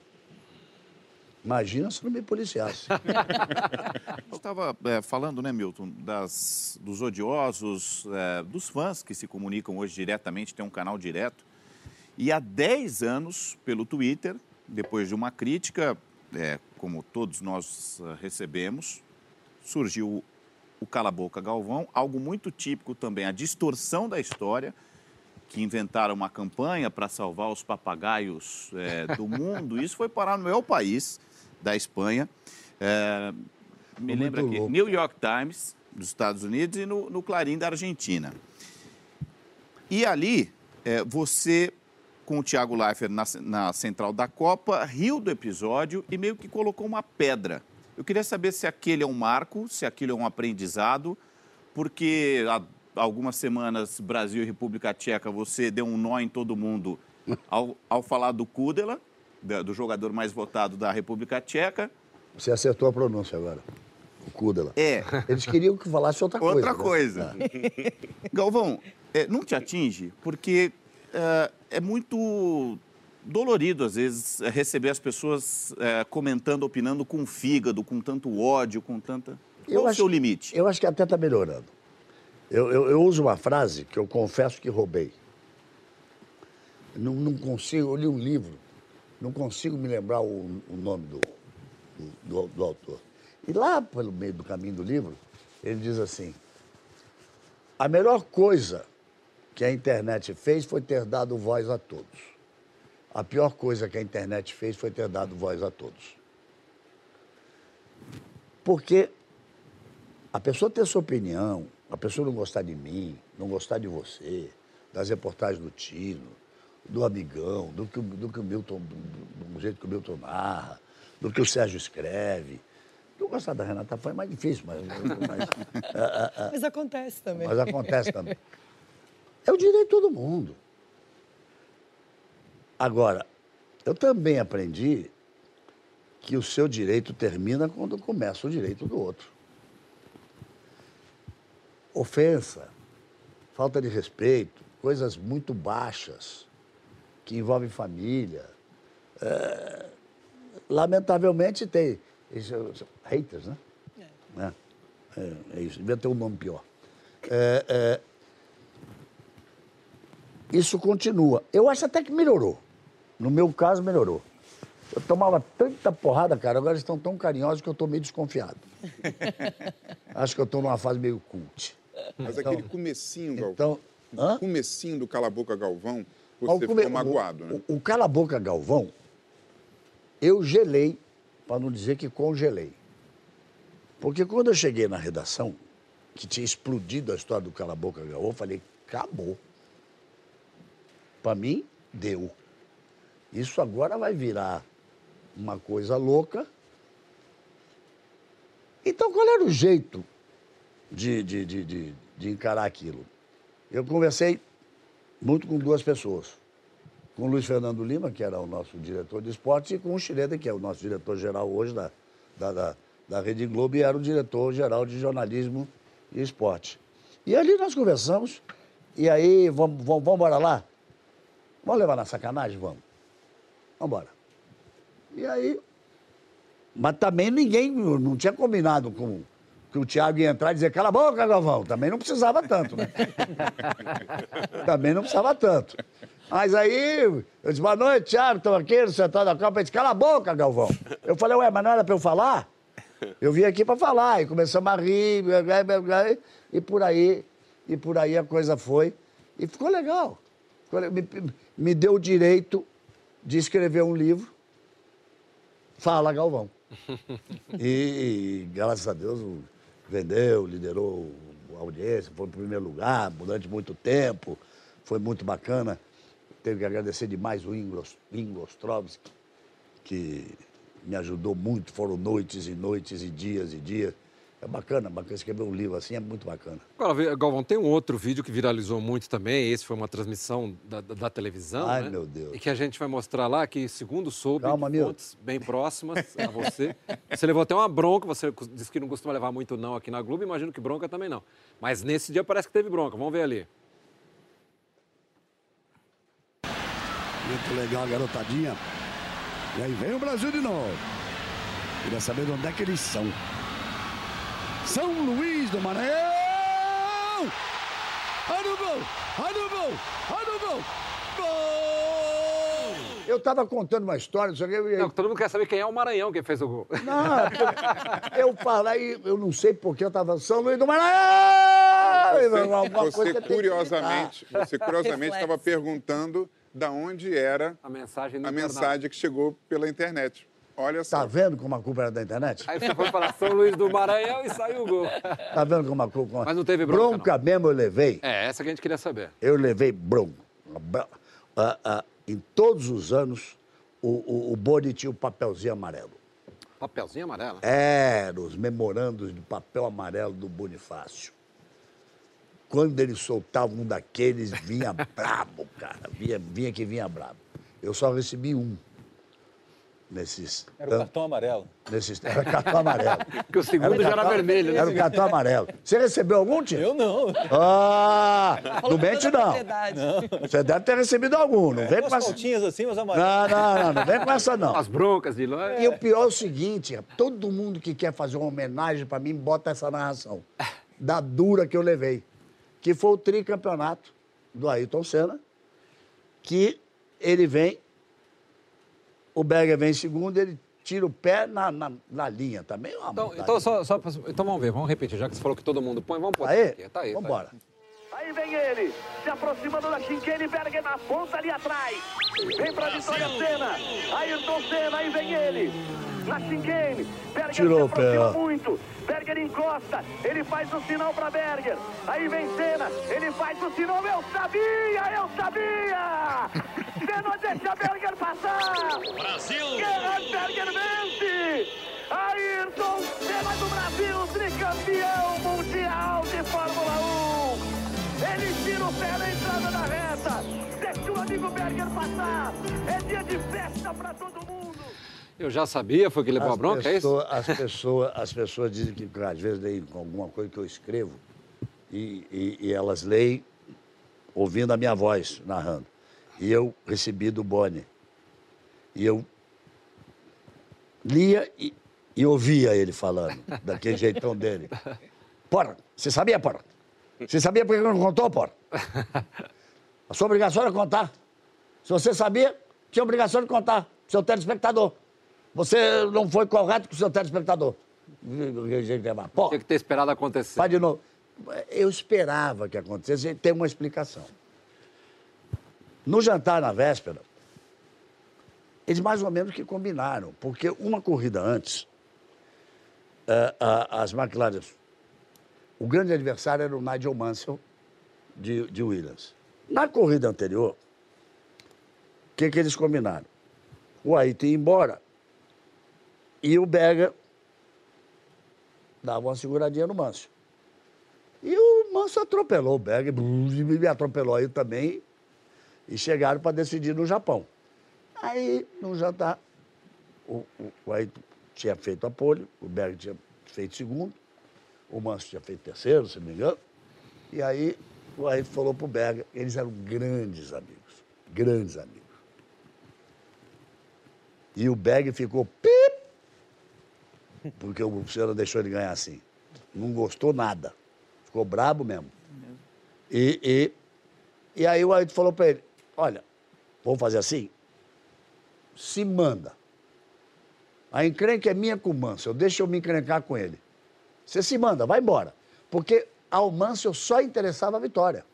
Speaker 4: Imagina se não me policiasse.
Speaker 6: Estava é, falando, né, Milton, das, dos odiosos, é, dos fãs que se comunicam hoje diretamente, tem um canal direto. E há 10 anos, pelo Twitter, depois de uma crítica, é, como todos nós ah, recebemos, surgiu o Cala Boca Galvão, algo muito típico também, a distorção da história, que inventaram uma campanha para salvar os papagaios é, do mundo. Isso foi parar no meu país, da Espanha. É, me lembra aqui,
Speaker 4: louco.
Speaker 6: New York Times, dos Estados Unidos, e no, no Clarim da Argentina. E ali, é, você, com o Thiago Leifert na, na central da Copa, riu do episódio e meio que colocou uma pedra. Eu queria saber se aquele é um marco, se aquilo é um aprendizado, porque há algumas semanas, Brasil e República Tcheca, você deu um nó em todo mundo ao, ao falar do Kudela, da- do jogador mais votado da República Tcheca.
Speaker 4: Você acertou a pronúncia agora. O Kudela.
Speaker 6: É.
Speaker 4: Eles queriam que falasse outra coisa.
Speaker 6: Outra
Speaker 4: né?
Speaker 6: coisa. Galvão, é, não te atinge? Porque é, é muito dolorido, às vezes, é, receber as pessoas é, comentando, opinando com fígado, com tanto ódio, com tanta. Qual o seu limite?
Speaker 4: Eu acho que até está melhorando. Eu, eu- eu uso uma frase que eu confesso que roubei. Não, não consigo, eu li um livro, não consigo me lembrar o, o nome do, do, do autor. E lá pelo meio do caminho do livro, ele diz assim: a melhor coisa que a internet fez foi ter dado voz a todos. A pior coisa que a internet fez foi ter dado voz a todos. Porque a pessoa ter sua opinião, a pessoa não gostar de mim, não gostar de você, das reportagens do Tino, do Amigão, do que, o- do que o Milton, do, do jeito que o Milton narra, do que o Sérgio escreve. Não gostar da Renata foi mais difícil, mas, mas, ah, ah, ah,
Speaker 8: Mas acontece também.
Speaker 4: mas acontece também. É o direito de todo mundo. Agora, eu também aprendi que o seu direito termina quando começa o direito do outro. Ofensa, falta de respeito, coisas muito baixas que envolvem família. É, lamentavelmente tem isso, haters, né? É. É, é isso, devia ter um nome pior. É, é, isso continua. Eu acho até que melhorou. No meu caso, melhorou. Eu tomava tanta porrada, cara, agora eles estão tão carinhosos que eu estou meio desconfiado. acho que eu estou numa fase meio cult.
Speaker 9: Mas
Speaker 4: Então-
Speaker 9: aquele comecinho, Galvão,
Speaker 4: Então, hã?
Speaker 9: comecinho do Cala a Boca Galvão, você
Speaker 4: come-
Speaker 9: ficou magoado, né?
Speaker 4: O, o Cala Boca Galvão, eu gelei, para não dizer que congelei. Porque quando eu cheguei na redação, que tinha explodido a história do Cala Boca Galvão, eu falei, acabou. Para mim, deu. Isso agora vai virar uma coisa louca. Então, qual era o jeito de, de, de, de, de encarar aquilo? Eu conversei muito com duas pessoas. Com o Luiz Fernando Lima, que era o nosso diretor de esporte, e com o Schroeder, que é o nosso diretor-geral hoje da, da, da, da Rede Globo, e era o diretor-geral de jornalismo e esporte. E ali nós conversamos, e aí, vamos, vamos, vamos embora lá? Vamos levar na sacanagem? Vamos. Vamos embora. E aí, mas também ninguém, não tinha combinado com que o Thiago ia entrar e dizer, cala a boca, Galvão. Também não precisava tanto, né? Também não precisava tanto. Mas aí, eu disse, boa noite, Thiago, estou aqui no setor da Copa. Ele disse, cala a boca, Galvão. Eu falei, ué, mas não era para eu falar? Eu vim aqui para falar. E começamos a rir, e por aí, e por aí a coisa foi. E ficou legal. Me, me deu o direito de escrever um livro. Fala, Galvão. E, graças a Deus, o- vendeu, liderou a audiência, foi em primeiro lugar durante muito tempo. Foi muito bacana. Teve que agradecer demais o Inglos, Inglostrovski, que me ajudou muito. Foram noites e noites e dias e dias. É bacana, bacana. Escrever um livro assim é muito bacana.
Speaker 1: Agora, Galvão, tem um outro vídeo que viralizou muito também. Esse foi uma transmissão da, da- da televisão.
Speaker 4: Ai,
Speaker 1: né?
Speaker 4: meu Deus.
Speaker 1: E que a gente vai mostrar lá que, segundo soube,
Speaker 4: Calma,
Speaker 1: fontes bem próximas a você. Você levou até uma bronca, você disse que não costuma levar muito não aqui na Globo, imagino que bronca também não. Mas nesse dia parece que teve bronca. Vamos ver ali.
Speaker 12: Muito legal, garotadinha. E aí vem o Brasil de novo. Queria saber de onde é que eles são. São Luís do Maranhão! Olha o gol! Olha o gol! Olha o gol! Gol!
Speaker 4: Eu estava contando uma história, só que eu,
Speaker 1: Não, todo mundo quer saber quem é o Maranhão que fez o gol.
Speaker 4: Não, eu, falei, eu não sei porque eu estava São Luís do Maranhão!
Speaker 9: Você
Speaker 4: que
Speaker 9: curiosamente, você curiosamente estava perguntando da onde era
Speaker 1: A mensagem
Speaker 9: a mensagem que chegou pela internet. Olha só.
Speaker 4: Tá vendo como a culpa era da internet?
Speaker 1: Aí você foi para São Luís do Maranhão e saiu o gol.
Speaker 4: Tá vendo como a culpa...
Speaker 1: Mas não teve bronca,
Speaker 4: Bronca mesmo eu levei.
Speaker 1: É, essa que a gente queria saber.
Speaker 4: Eu levei bronca. Ah, ah, em todos os anos, o, o, o Boni tinha o papelzinho amarelo.
Speaker 1: Papelzinho amarelo.
Speaker 4: Era os memorandos de papel amarelo do Bonifácio. Quando ele soltava um daqueles, vinha brabo, cara. Vinha, vinha que vinha brabo. Eu só recebi um nesses.
Speaker 10: Era o cartão amarelo.
Speaker 4: nesses era cartão amarelo.
Speaker 1: Porque o segundo já era
Speaker 4: cartão-
Speaker 1: vermelho, né?
Speaker 4: Era o cartão amarelo. Você recebeu algum, tio?
Speaker 10: Eu não.
Speaker 4: Ah! Não mente,
Speaker 8: toda
Speaker 4: não.
Speaker 8: propriedade.
Speaker 4: Você deve ter recebido algum. Não vem
Speaker 10: Umas
Speaker 4: com essa.
Speaker 10: faltinhas assim, mas amarelas.
Speaker 4: Não, não, não. Não vem com essa, não.
Speaker 1: As broncas de lá.
Speaker 4: E o pior é o seguinte, todo mundo que quer fazer uma homenagem pra mim bota essa narração da dura que eu levei, que foi o tricampeonato do Ayrton Senna, que ele vem, o Berger vem em segundo, ele tira o pé na, na, na linha também. uma
Speaker 1: Então, então, só, só então vamos ver, vamos repetir. Já que você falou que todo mundo põe, vamos pôr
Speaker 4: Aí,
Speaker 1: aqui. Tá aí. tá
Speaker 4: vambora.
Speaker 3: Aí vem ele, se aproximando da Chinquene, Berger na ponta ali atrás. Vem pra Vitória Senna, Ayrton Senna, aí vem ele. Na Chinquene, Berger
Speaker 4: Tirou
Speaker 3: se aproxima muito. Berger encosta, ele faz o sinal pra Berger. Aí vem Senna, ele faz o sinal, eu sabia, eu sabia! Senna deixa Berger passar! Brasil! Gerhard Berger vence! Ayrton Senna do Brasil, tricampeão mundial de Fórmula 1! Ele tira o pé na entrada da reta. Deixa o amigo Berger passar. É dia de festa pra todo mundo.
Speaker 1: Eu já sabia, foi que levou a bronca, é isso?
Speaker 4: As pessoas, as pessoas dizem que às vezes leem com alguma coisa que eu escrevo e, e- e elas leem ouvindo a minha voz narrando. E eu recebi do Boni. E eu lia e, e ouvia ele falando, daquele jeitão dele. Porra, você sabia, porra? Você sabia por que não contou, porra? A sua obrigação era contar. Se você sabia, tinha obrigação de contar seu telespectador. Você não foi correto com o seu telespectador. Pô,
Speaker 1: Tinha que ter esperado acontecer.
Speaker 4: faz de novo. Eu esperava que acontecesse e tem uma explicação. No jantar na véspera, eles mais ou menos que combinaram, porque uma corrida antes, eh, a- as McLaren, o grande adversário era o Nigel Mansell de, de Williams. Na corrida anterior, o que, que eles combinaram? O Ayrton ia embora e o Berger dava uma seguradinha no Manso. E o Manso atropelou o Berger, me atropelou aí também, e chegaram para decidir no Japão. Aí, no jantar, o, o, Ayrton tinha feito a pole, o Berger tinha feito segundo, o Manso tinha feito terceiro, se não me engano. E aí, o Ayrton falou pro Berger, eles eram grandes amigos, grandes amigos. E o Berger ficou porque o Senna deixou ele ganhar assim. Não gostou nada. Ficou brabo mesmo. E, e, e aí o Ayrton falou para ele, olha, vamos fazer assim? Se manda. A encrenca é minha com o Mansell, deixa eu me encrencar com ele. Você se manda, vai embora. Porque ao Mansell só interessava a vitória.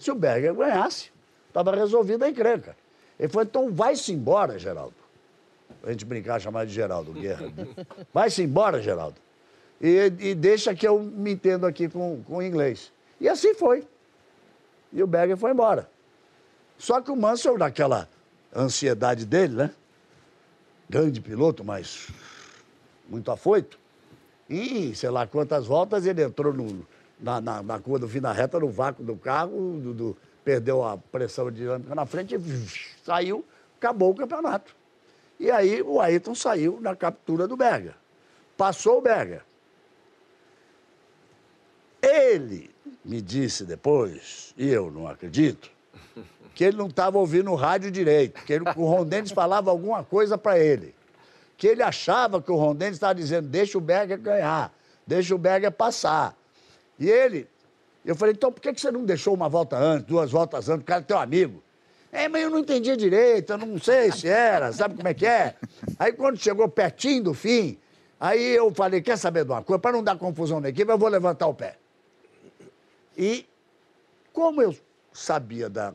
Speaker 4: Se o Berger ganhasse, estava resolvida a encrenca. Ele falou, então vai-se embora, Geraldo. A gente brincar, chamar de Geraldo Guerra. Vai-se embora, Geraldo. E, e deixa que eu me entendo aqui com, com o inglês. E assim foi. E o Berger foi embora. Só que o Mansell, naquela ansiedade dele, né? Grande piloto, mas muito afoito. E sei lá quantas voltas ele entrou no- na, na, na curva do fim da reta, no vácuo do carro, do- do- perdeu a pressão dinâmica na frente, e saiu, acabou o campeonato. E aí o Ayrton saiu na captura do Berger. Passou o Berger. Ele me disse depois, e eu não acredito, que ele não estava ouvindo o rádio direito, que ele- o Rondenes falava alguma coisa para ele. Que ele achava que o Rondenes estava dizendo, deixa o Berger ganhar, deixa o Berger passar. E ele, eu falei, então por que você não deixou uma volta antes, duas voltas antes, o cara é teu amigo? É, mas eu não entendia direito, eu não sei se era, sabe como é que é? Aí quando chegou pertinho do fim, aí eu falei, quer saber de uma coisa? Para não dar confusão na equipe, eu vou levantar o pé. E como eu sabia da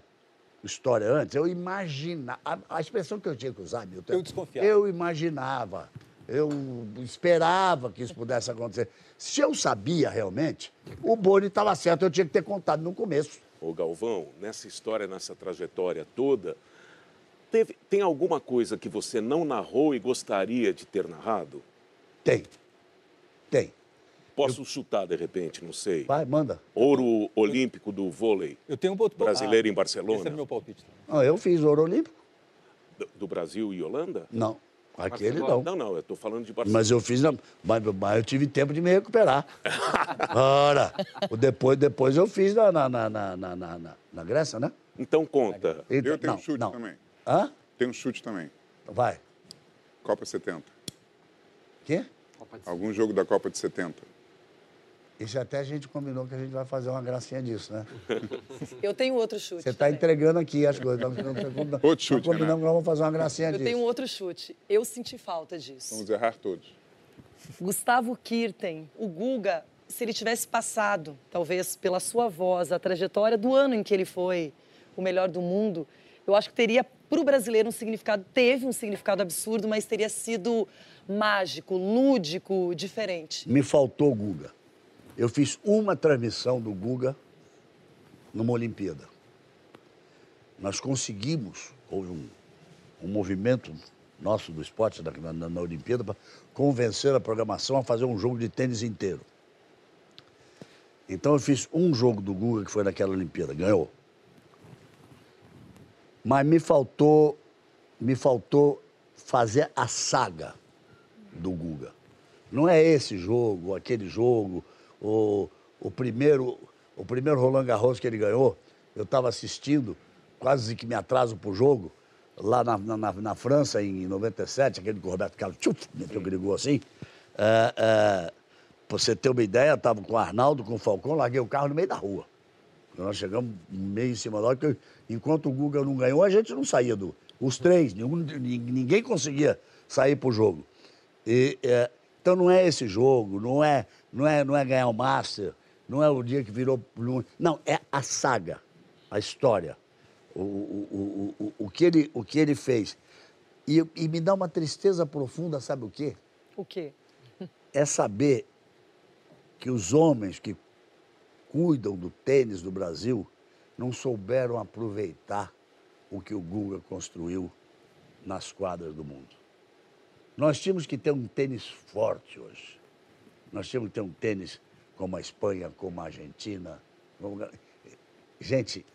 Speaker 4: história antes, eu imaginava. A, expressão que eu tinha que usar, Milton.
Speaker 10: Eu desconfiava.
Speaker 4: Eu imaginava. Eu esperava que isso pudesse acontecer. Se eu sabia realmente, o Boni estava certo, eu tinha que ter contado no começo.
Speaker 5: Ô Galvão, nessa história, nessa trajetória toda, teve- tem alguma coisa que você não narrou e gostaria de ter narrado?
Speaker 4: Tem. Tem.
Speaker 5: Posso chutar de repente, não sei.
Speaker 4: Vai, manda.
Speaker 5: Ouro olímpico do vôlei.
Speaker 10: Eu tenho um ponto
Speaker 5: Brasileiro em
Speaker 10: Esse
Speaker 5: Barcelona.
Speaker 10: é meu palpite.
Speaker 4: Ah, eu fiz ouro olímpico?
Speaker 5: Do, do Brasil e Holanda?
Speaker 4: Não. Aquele não.
Speaker 5: Não, não, eu estou falando de Barcelona.
Speaker 4: Mas eu fiz, na- mas, mas eu tive tempo de me recuperar. Ora, depois, depois eu fiz na, na, na, na, na, na- na- Grécia, né?
Speaker 5: Então conta.
Speaker 4: Então,
Speaker 9: Eu tenho
Speaker 4: não,
Speaker 9: um chute
Speaker 4: não.
Speaker 9: também.
Speaker 4: Hã?
Speaker 9: Tem um chute também.
Speaker 4: Vai.
Speaker 9: Copa 70.
Speaker 4: Quê?
Speaker 9: Algum jogo da Copa de 70.
Speaker 4: Isso até a gente combinou que a gente vai fazer uma gracinha disso, né?
Speaker 8: Eu tenho outro chute.
Speaker 4: Você está entregando aqui as coisas. Nós, nós, nós,
Speaker 9: Outro chute,
Speaker 4: nós combinamos
Speaker 9: Renato.
Speaker 4: que nós vamos fazer uma gracinha
Speaker 8: Eu
Speaker 4: disso.
Speaker 8: tenho um outro chute. Eu senti falta disso.
Speaker 9: Vamos errar todos.
Speaker 8: Gustavo Kirten, o Guga, se ele tivesse passado, talvez pela sua voz, a trajetória do ano em que ele foi o melhor do mundo, eu acho que teria para o brasileiro um significado, teve um significado absurdo, mas teria sido mágico, lúdico, diferente.
Speaker 4: Me faltou o Guga. Eu fiz uma transmissão do Guga numa Olimpíada. Nós conseguimos, houve um, um movimento nosso do esporte na, na, na Olimpíada para convencer a programação a fazer um jogo de tênis inteiro. Então eu fiz um jogo do Guga que foi naquela Olimpíada, ganhou. Mas me faltou, me faltou fazer a saga do Guga. Não é esse jogo, aquele jogo, o, o primeiro o primeiro Roland Garros que ele ganhou, eu estava assistindo, quase que me atraso para o jogo, lá na, na- na, França, em 97, aquele que o Roberto Carlos tchuf, meteu assim. É, é, pra você ter uma ideia, estava com o Arnaldo, com o Falcão, larguei o carro no meio da rua. Nós chegamos meio em cima da hora, enquanto o Guga não ganhou, a gente não saía do. Os três, nenhum- ninguém conseguia sair para o jogo. E, é, então não é esse jogo, não é, não é, não é ganhar o Master, não é o dia que virou. Não, é a saga, a história. O, o, o, o, o, que, ele, o que ele fez. E, e me dá uma tristeza profunda, sabe o quê?
Speaker 8: O quê?
Speaker 4: É saber que os homens que cuidam do tênis do Brasil não souberam aproveitar o que o Guga construiu nas quadras do mundo. Nós tínhamos que ter um tênis forte hoje. Nós tínhamos que ter um tênis como a Espanha, como a Argentina. como- Gente,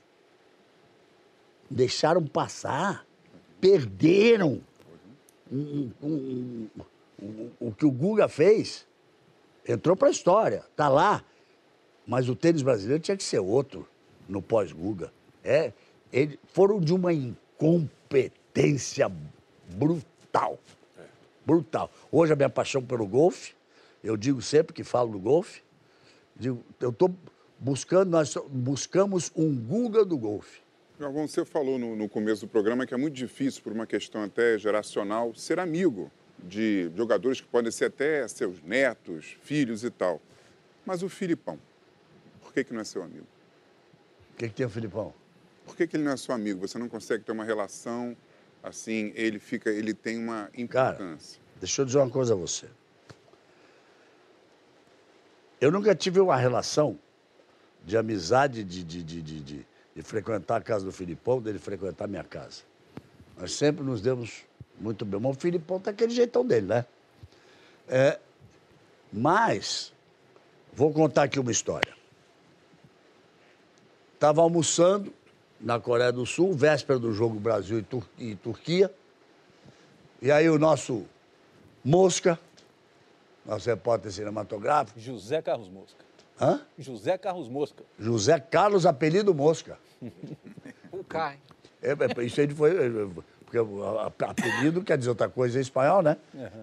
Speaker 4: deixaram passar, perderam um- um- um- um- o que o Guga fez. Entrou para a história, está lá. Mas o tênis brasileiro tinha que ser outro no pós-Guga. É, eles foram de uma incompetência brutal. Brutal. Hoje a minha paixão pelo golfe, eu digo sempre que falo do golfe, digo, eu estou buscando, nós buscamos um Guga do golfe.
Speaker 9: Galvão, você falou no, no começo do programa que é muito difícil, por uma questão até geracional, ser amigo de jogadores que podem ser até seus netos, filhos e tal. Mas o Filipão, por que, que não é seu amigo?
Speaker 4: O que, que tem o Filipão?
Speaker 9: Por que, que ele não é seu amigo? Você não consegue ter uma relação assim, ele fica, ele tem uma importância.
Speaker 4: Deixa eu dizer uma coisa a você. Eu nunca tive uma relação de amizade, de, de, de, de, frequentar a casa do Filipão, dele frequentar a minha casa. Nós sempre nos demos muito bem. Mas o Filipão tá aquele jeitão dele, né? É, mas, vou contar aqui uma história. Estava almoçando na Coreia do Sul, véspera do jogo Brasil e, Tur- e Turquia. E aí o nosso Mosca, nosso repórter cinematográfico,
Speaker 10: José Carlos Mosca.
Speaker 4: hã?
Speaker 10: José Carlos Mosca.
Speaker 4: José Carlos Apelido Mosca.
Speaker 1: Um K, hein?
Speaker 4: É, é, isso aí foi. é, Porque apelido quer dizer outra coisa em espanhol, né?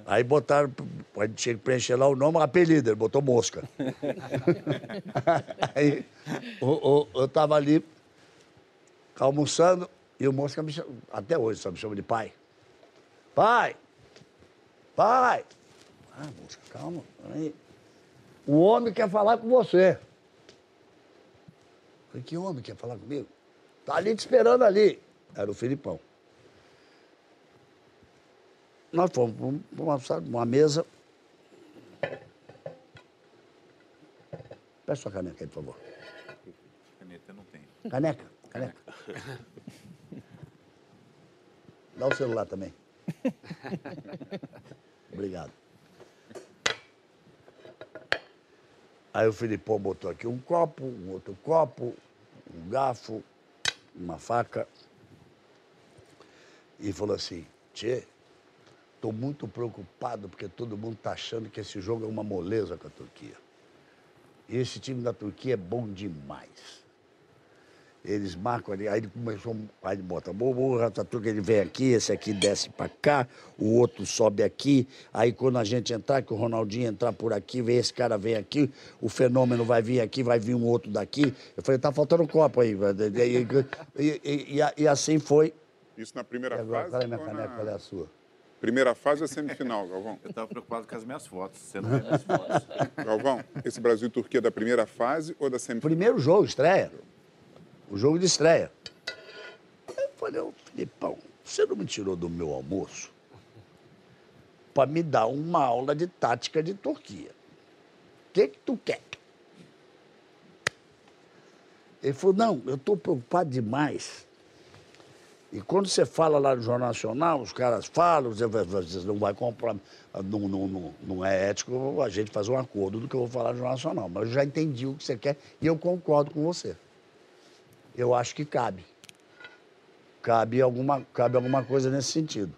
Speaker 4: Aí botaram, a gente tinha que preencher lá o nome, apelido, ele botou mosca. Aí o- o- eu estava ali almoçando, E o Mosca me chama, até hoje só me chama de pai. Pai! Pai! Ah, Mosca, calma. Aí. O homem quer falar com você. Falei, que homem quer falar comigo? Tá ali te esperando ali. Era o Filipão. Nós fomos para uma, uma mesa. Peça sua caneca aí, por favor.
Speaker 6: Caneta não tem.
Speaker 4: Caneca, caneca. Dá o celular também. Obrigado. Aí o Filipão botou aqui um copo, um outro copo, um garfo, uma faca. E falou assim, Tchê, tô muito preocupado porque todo mundo tá achando que esse jogo é uma moleza com a Turquia. E esse time da Turquia é bom demais. Eles marcam ali, aí ele começou, aí ele bota, o Ratatouille, ele vem aqui, esse aqui desce para cá, o outro sobe aqui, aí quando a gente entrar, que o Ronaldinho entrar por aqui, vem esse cara vem aqui, o fenômeno vai vir aqui, vai vir um outro daqui. Eu falei, tá faltando um copo aí. E, e, e, e assim foi.
Speaker 9: Isso na primeira
Speaker 4: Agora,
Speaker 9: fase?
Speaker 4: qual é a minha caneca,
Speaker 9: na-
Speaker 4: qual é a sua?
Speaker 9: Primeira fase ou semifinal, Galvão?
Speaker 6: Eu estava preocupado com as minhas fotos. Você não vê minhas fotos.
Speaker 9: Galvão, esse Brasil e Turquia é da primeira fase ou da semifinal?
Speaker 4: Primeiro jogo, estreia. O jogo de estreia. Eu falei, ô Filipão, você não me tirou do meu almoço para me dar uma aula de tática de Turquia. O que, que tu quer? Ele falou, não, eu estou preocupado demais. E quando você fala lá no Jornal Nacional, os caras falam, você não vai comprar, não, não, não, não é ético a gente fazer um acordo do que eu vou falar no Jornal Nacional. Mas eu já entendi o que você quer e eu concordo com você. Eu acho que cabe. Cabe alguma, cabe alguma coisa nesse sentido.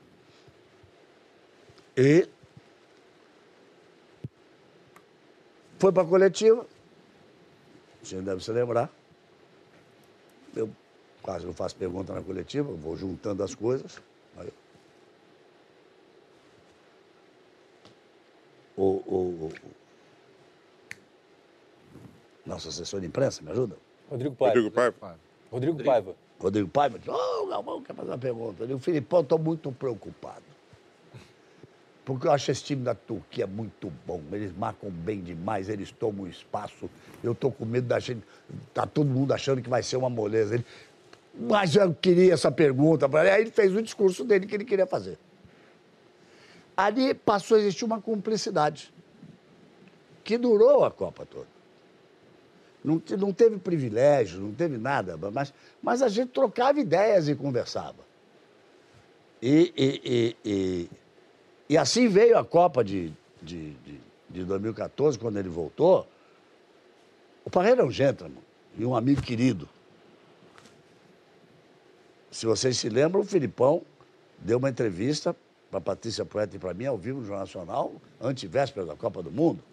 Speaker 4: E foi para a coletiva. Você deve se lembrar. Eu quase não faço pergunta na coletiva, vou juntando as coisas. Aí. O, o, o- nosso assessor de imprensa, me ajuda?
Speaker 10: Rodrigo Paiva.
Speaker 9: Rodrigo Paiva?
Speaker 10: Rodrigo Paiva.
Speaker 4: Rodrigo Paiva disse, ô, Galvão, quer fazer uma pergunta? Eu digo, Filipão, estou muito preocupado. Porque eu acho esse time da Turquia muito bom. Eles marcam bem demais, eles tomam espaço. Eu estou com medo da gente. Tá todo mundo achando que vai ser uma moleza. Ele, mas eu queria essa pergunta. pra ele." Aí ele fez o discurso dele que ele queria fazer. Ali passou a existir uma cumplicidade que durou a Copa toda. Não, não teve privilégio, não teve nada, mas, mas a gente trocava ideias e conversava. E, e, e, e, e assim veio a Copa de, de, de, de 2014, quando ele voltou. O Parreira é um gentleman e um amigo querido. Se vocês se lembram, o Filipão deu uma entrevista para Patrícia Poeta e para mim, ao vivo no Jornal Nacional, antevéspera da Copa do Mundo.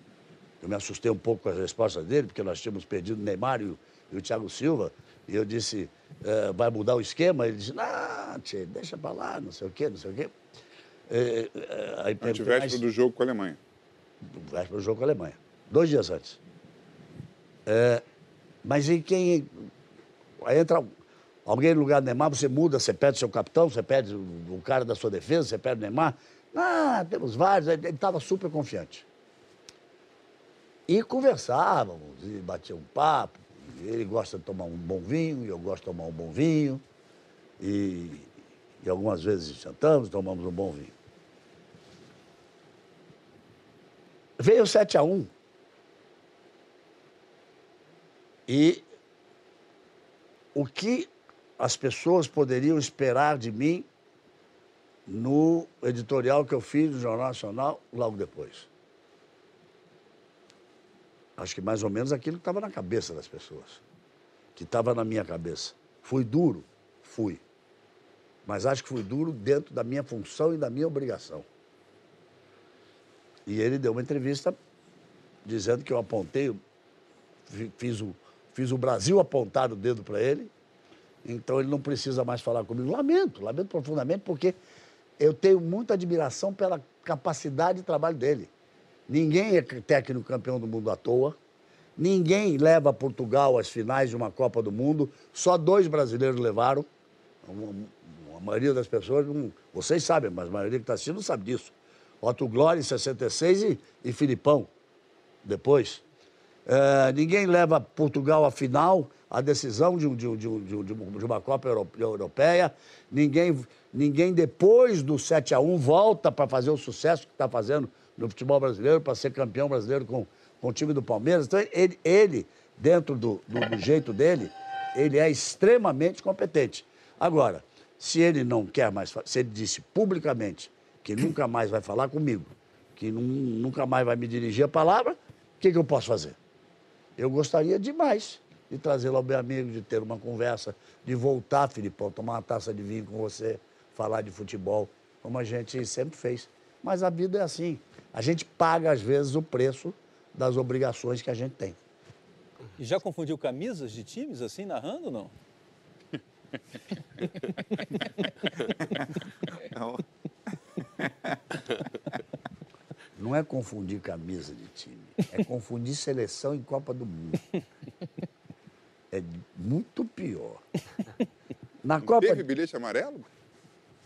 Speaker 4: Eu me assustei um pouco com as respostas dele, porque nós tínhamos perdido o Neymar e o, e o Thiago Silva. E eu disse, "Eh, vai mudar o esquema? Ele disse, não, tchê, deixa pra lá, não sei o quê, não sei o quê. Eh, eh, aí perguntei,
Speaker 9: Antivéspera
Speaker 4: "Mas-
Speaker 9: do jogo com a Alemanha.
Speaker 4: véspera do jogo com a Alemanha. Dois dias antes. É, mas e quem. Aí entra alguém no lugar do Neymar, você muda, você pede seu capitão, você pede o, o cara da sua defesa, você pede o Neymar. Ah, temos vários. Ele estava super confiante. E conversávamos, e batia um papo. Ele gosta de tomar um bom vinho, e eu gosto de tomar um bom vinho. E, e algumas vezes jantamos, tomamos um bom vinho. Veio 7 a 1 E o que as pessoas poderiam esperar de mim no editorial que eu fiz no Jornal Nacional logo depois? Acho que mais ou menos aquilo que estava na cabeça das pessoas, que estava na minha cabeça. Fui duro? Fui. Mas acho que fui duro dentro da minha função e da minha obrigação. E ele deu uma entrevista dizendo que eu apontei, fi- fiz o, fiz o Brasil apontar o dedo para ele, então ele não precisa mais falar comigo. Lamento, lamento profundamente, porque eu tenho muita admiração pela capacidade de trabalho dele. Ninguém é técnico campeão do mundo à toa, ninguém leva Portugal às finais de uma Copa do Mundo, só dois brasileiros levaram, A maioria das pessoas, não, vocês sabem, mas a maioria que está assistindo sabe disso. Otto Glória em 66 e, e Filipão depois. É, ninguém leva Portugal à final, à decisão de, um- de um- de um- de um- um- uma Copa Euro- Europeia. Ninguém, ninguém depois do 7 a 1 volta para fazer o sucesso que está fazendo no futebol brasileiro, para ser campeão brasileiro com, com o time do Palmeiras. Então, ele, ele dentro do, do- do jeito dele, ele é extremamente competente. Agora, se ele não quer mais, se ele disse publicamente que nunca mais vai falar comigo, que nun- nunca mais vai me dirigir a palavra, o que, que eu posso fazer? Eu gostaria demais de trazê-lo ao meu amigo, de ter uma conversa, de voltar, Filipão, tomar uma taça de vinho com você, falar de futebol, como a gente sempre fez. Mas a vida é assim. A gente paga, às vezes, o preço das obrigações que a gente tem.
Speaker 10: E já confundiu camisas de times assim, narrando ou não?
Speaker 4: Não é confundir camisa de time, é confundir seleção em Copa do Mundo. É muito pior. Na
Speaker 9: Não
Speaker 4: Copa.
Speaker 9: teve bilhete amarelo?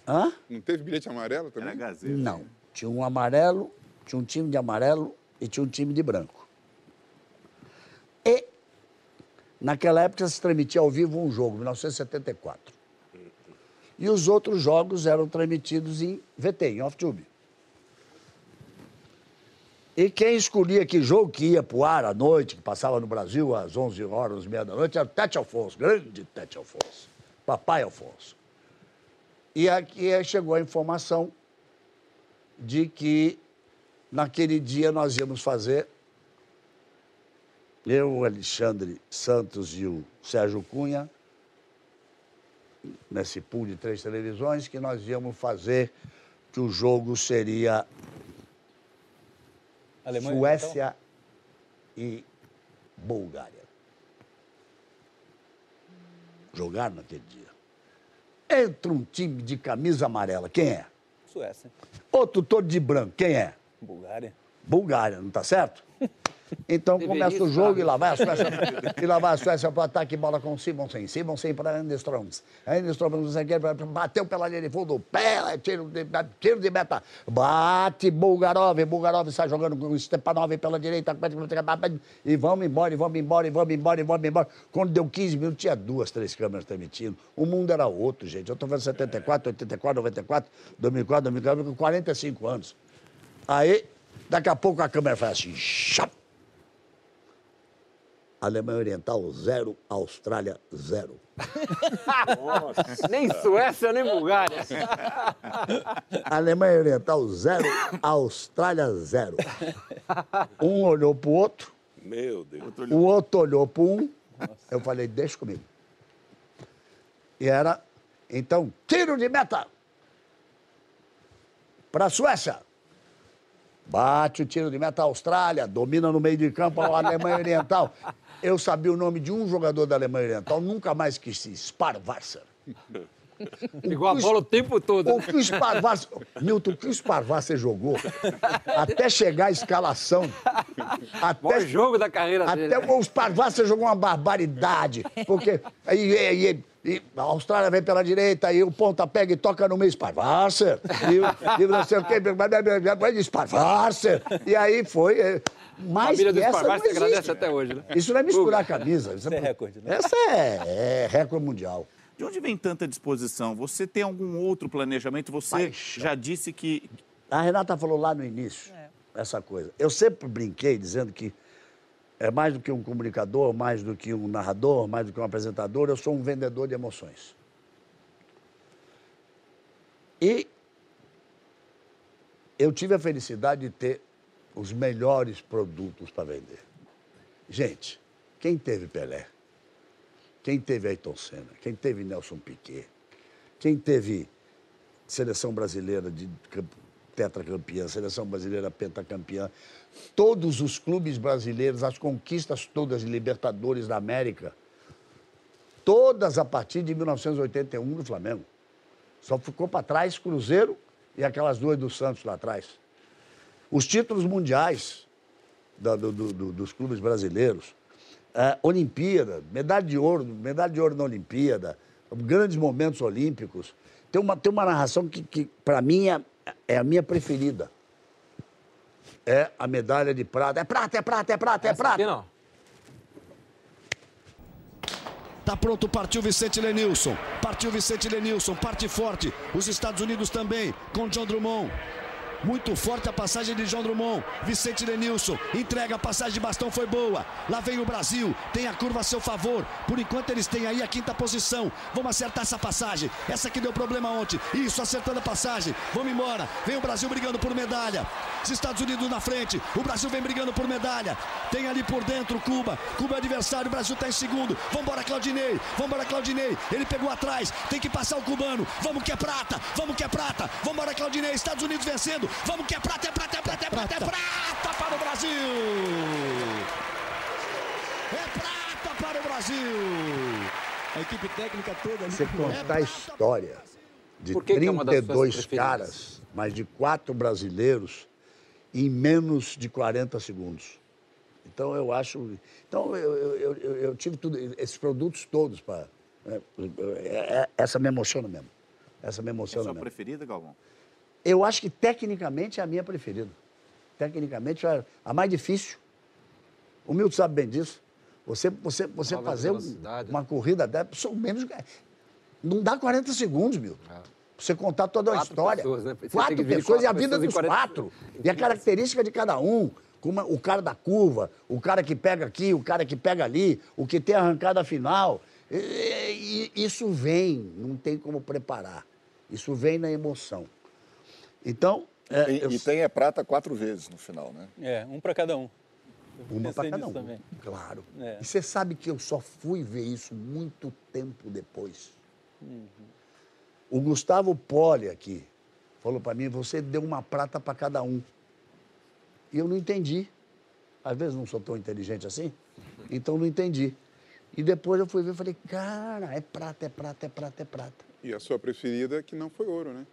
Speaker 4: Hã?
Speaker 9: Não teve bilhete amarelo também?
Speaker 6: Era Gazeta.
Speaker 4: Não. Tinha um amarelo, tinha um time de amarelo e tinha um time de branco. E naquela época se transmitia ao vivo um jogo, 1974. E os outros jogos eram transmitidos em VT, em off-tube. E quem escolhia que jogo que ia pro ar à noite, que passava no Brasil às 11 horas, 11 da noite, era o Tete Alfonso, grande Tete Alfonso, papai Alfonso. E aqui chegou a informação de que naquele dia nós íamos fazer, eu, o Alexandre Santos e o Sérgio Cunha, nesse pool de três televisões, que nós íamos fazer que o jogo seria
Speaker 10: Alemanha,
Speaker 4: Suécia e Bulgária. Jogaram naquele dia. Entra um time de camisa amarela, quem é?
Speaker 10: Suécia.
Speaker 4: Outro todo de branco, quem é?
Speaker 10: Bulgária.
Speaker 4: Bulgária, não tá certo? Então
Speaker 1: Deveria
Speaker 4: começa o
Speaker 1: estar.
Speaker 4: jogo e lá vai a Suécia, e lá vai a Suécia para o ataque, bola com Simonsen, Simonsen para Anderstroms. Anderstroms não sei o quê, bateu pela linha de fundo, pé, tiro de, tiro de meta, bate Bulgarov, Bulgarov sai jogando com o Stepanov pela direita, e vamos embora, e vamos embora, e vamos embora, e vamos embora. Quando deu 15 minutos, tinha duas, três câmeras transmitindo. O mundo era outro, gente. Eu estou vendo 74, 84, 94, 2004, 2004, com 45 anos. Aí, daqui a pouco a câmera faz assim, chap. Alemanha Oriental, zero. Austrália, zero.
Speaker 1: Nem Suécia, nem Bulgária.
Speaker 4: Alemanha Oriental, zero. Austrália, zero. Um olhou pro outro,
Speaker 5: Meu Deus.
Speaker 4: o outro olhou pro um. Eu falei, deixa comigo. E era, então, tiro de meta. Para a Suécia. Bate o tiro de meta a Austrália, domina no meio de campo a Alemanha Oriental. Eu sabia o nome de um jogador da Alemanha Oriental, nunca mais esqueci, Sparwasser.
Speaker 1: Ligou a bola o tempo todo.
Speaker 4: O que o Sparwasser... Milton, o que o Sparwasser jogou até chegar a escalação... Até,
Speaker 1: jogo da carreira dele.
Speaker 4: até o Sparwasser jogou uma barbaridade, porque aí, aí- aí- a Austrália vem pela direita, aí o ponta pega e toca no meio, Sparwasser, e, e não sei o quê, Sparwasser, e aí foi... é,
Speaker 1: A
Speaker 4: Mais
Speaker 1: família
Speaker 4: que
Speaker 1: do Sparvassi agradece até hoje, né?
Speaker 4: Isso não é misturar camisa. Isso
Speaker 10: é recorde, né?
Speaker 4: Essa é, é recorde mundial.
Speaker 6: De onde vem tanta disposição? Você tem algum outro planejamento? Você
Speaker 4: Paixão.
Speaker 6: já disse que
Speaker 4: A Renata falou lá no início essa coisa. Eu sempre brinquei dizendo que é mais do que um comunicador, mais do que um narrador, mais do que um apresentador, eu sou um vendedor de emoções. E eu tive a felicidade de ter os melhores produtos para vender. Gente, quem teve Pelé? Quem teve Ayrton Senna? Quem teve Nelson Piquet? Quem teve seleção brasileira de camp- tetracampeã, seleção brasileira pentacampeã, todos os clubes brasileiros, as conquistas todas de Libertadores da América, todas a partir de 1981 do Flamengo. Só ficou para trás Cruzeiro e aquelas duas do Santos lá atrás. Os títulos mundiais do- do- dos clubes brasileiros, eh, Olimpíada, medalha de ouro, medalha de ouro na Olimpíada, grandes momentos olímpicos. Tem uma, tem uma narração que, que para mim, é, é a minha preferida. É a medalha de prata. É prata, é prata, é prata, é
Speaker 1: Essa
Speaker 4: prata.
Speaker 1: aqui não.
Speaker 12: Tá pronto, partiu Vicente Lenilson. Partiu Vicente Lenilson, parte forte. Os Estados Unidos também, com John Drummond. Muito forte a passagem de João Drummond. Vicente Lenilson entrega a passagem de bastão, foi boa. Lá vem o Brasil, tem a curva a seu favor. Por enquanto eles têm aí a quinta posição. Vamos acertar essa passagem. Essa que deu problema ontem. Isso, acertando a passagem. Vamos embora. Vem o Brasil brigando por medalha. Os Estados Unidos na frente. O Brasil vem brigando por medalha. Tem ali por dentro Cuba. Cuba é adversário. O Brasil está em segundo. Vambora, Claudinei. Vambora, Claudinei. Ele pegou atrás. Tem que passar o cubano. Vamos que é prata. Vamos que é prata. Vambora, Claudinei. Estados Unidos vencendo. Vamos que é prata, é prata, é prata, é prata, é prata para o Brasil. É prata para o Brasil. A equipe técnica toda ali.
Speaker 4: Você contar a história de
Speaker 1: Por que que é uma das suas
Speaker 4: 32
Speaker 1: preferidas?
Speaker 4: caras, mas de quatro brasileiros em menos de 40 segundos. Então eu acho. Então eu, eu, eu- tive tudo, esses produtos todos para. essa me emociona mesmo. Essa me
Speaker 6: É
Speaker 4: emociona
Speaker 6: sua
Speaker 4: mesmo.
Speaker 6: preferida, Galvão?
Speaker 4: Eu acho que tecnicamente é a minha preferida. Tecnicamente é a mais difícil. O Milton sabe bem disso. Você, você, você fazer um- uma corrida dessa, menos. Não dá 40 segundos, Milton. Pra você contar toda a
Speaker 1: Quatro
Speaker 4: história.
Speaker 1: pessoas, né?
Speaker 4: Quatro pessoas e a
Speaker 1: quatro
Speaker 4: vida dos
Speaker 1: 40
Speaker 4: quatro. E a característica de cada um. Como o cara da curva, o cara que pega aqui, o cara que pega ali, o que tem arrancada final. E- e Isso vem, não tem como preparar. Isso vem na emoção. Então. é,
Speaker 7: Tem-
Speaker 4: eu-
Speaker 7: E tem é prata quatro vezes no final, né?
Speaker 10: É, um para cada um. Eu
Speaker 4: Uma para cada um.
Speaker 10: também.
Speaker 4: Claro.
Speaker 10: É.
Speaker 4: E você sabe que eu só fui ver isso muito tempo depois. O Gustavo Poli aqui falou para mim: você deu uma prata para cada um. E eu não entendi. Às vezes não sou tão inteligente assim, então não entendi. E depois eu fui ver e falei: cara, é prata, é prata, é prata, é prata.
Speaker 9: E a sua preferida que não foi ouro, né?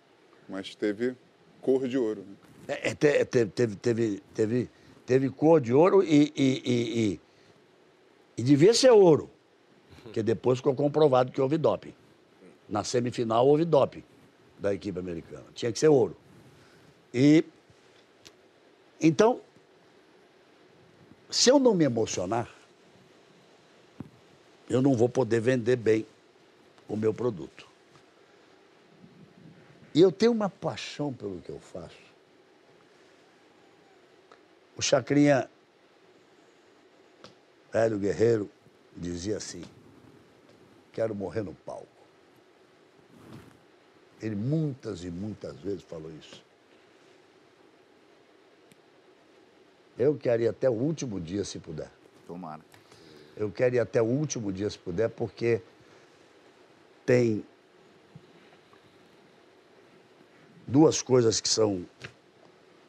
Speaker 9: Mas teve cor de ouro.
Speaker 4: É, é, te- teve, teve, teve, teve, cor de ouro e, e, e, e, e devia ser ouro. Porque depois ficou comprovado que houve doping. Na semifinal houve doping da equipe americana. Tinha que ser ouro. E então, se eu não me emocionar, eu não vou poder vender bem o meu produto. E eu tenho uma paixão pelo que eu faço. O Chacrinha Hélio Guerreiro dizia assim: quero morrer no palco. Ele muitas e muitas vezes falou isso. Eu quero ir até o último dia, se puder.
Speaker 6: Tomara.
Speaker 4: Eu quero ir até o último dia, se puder, porque tem duas coisas que são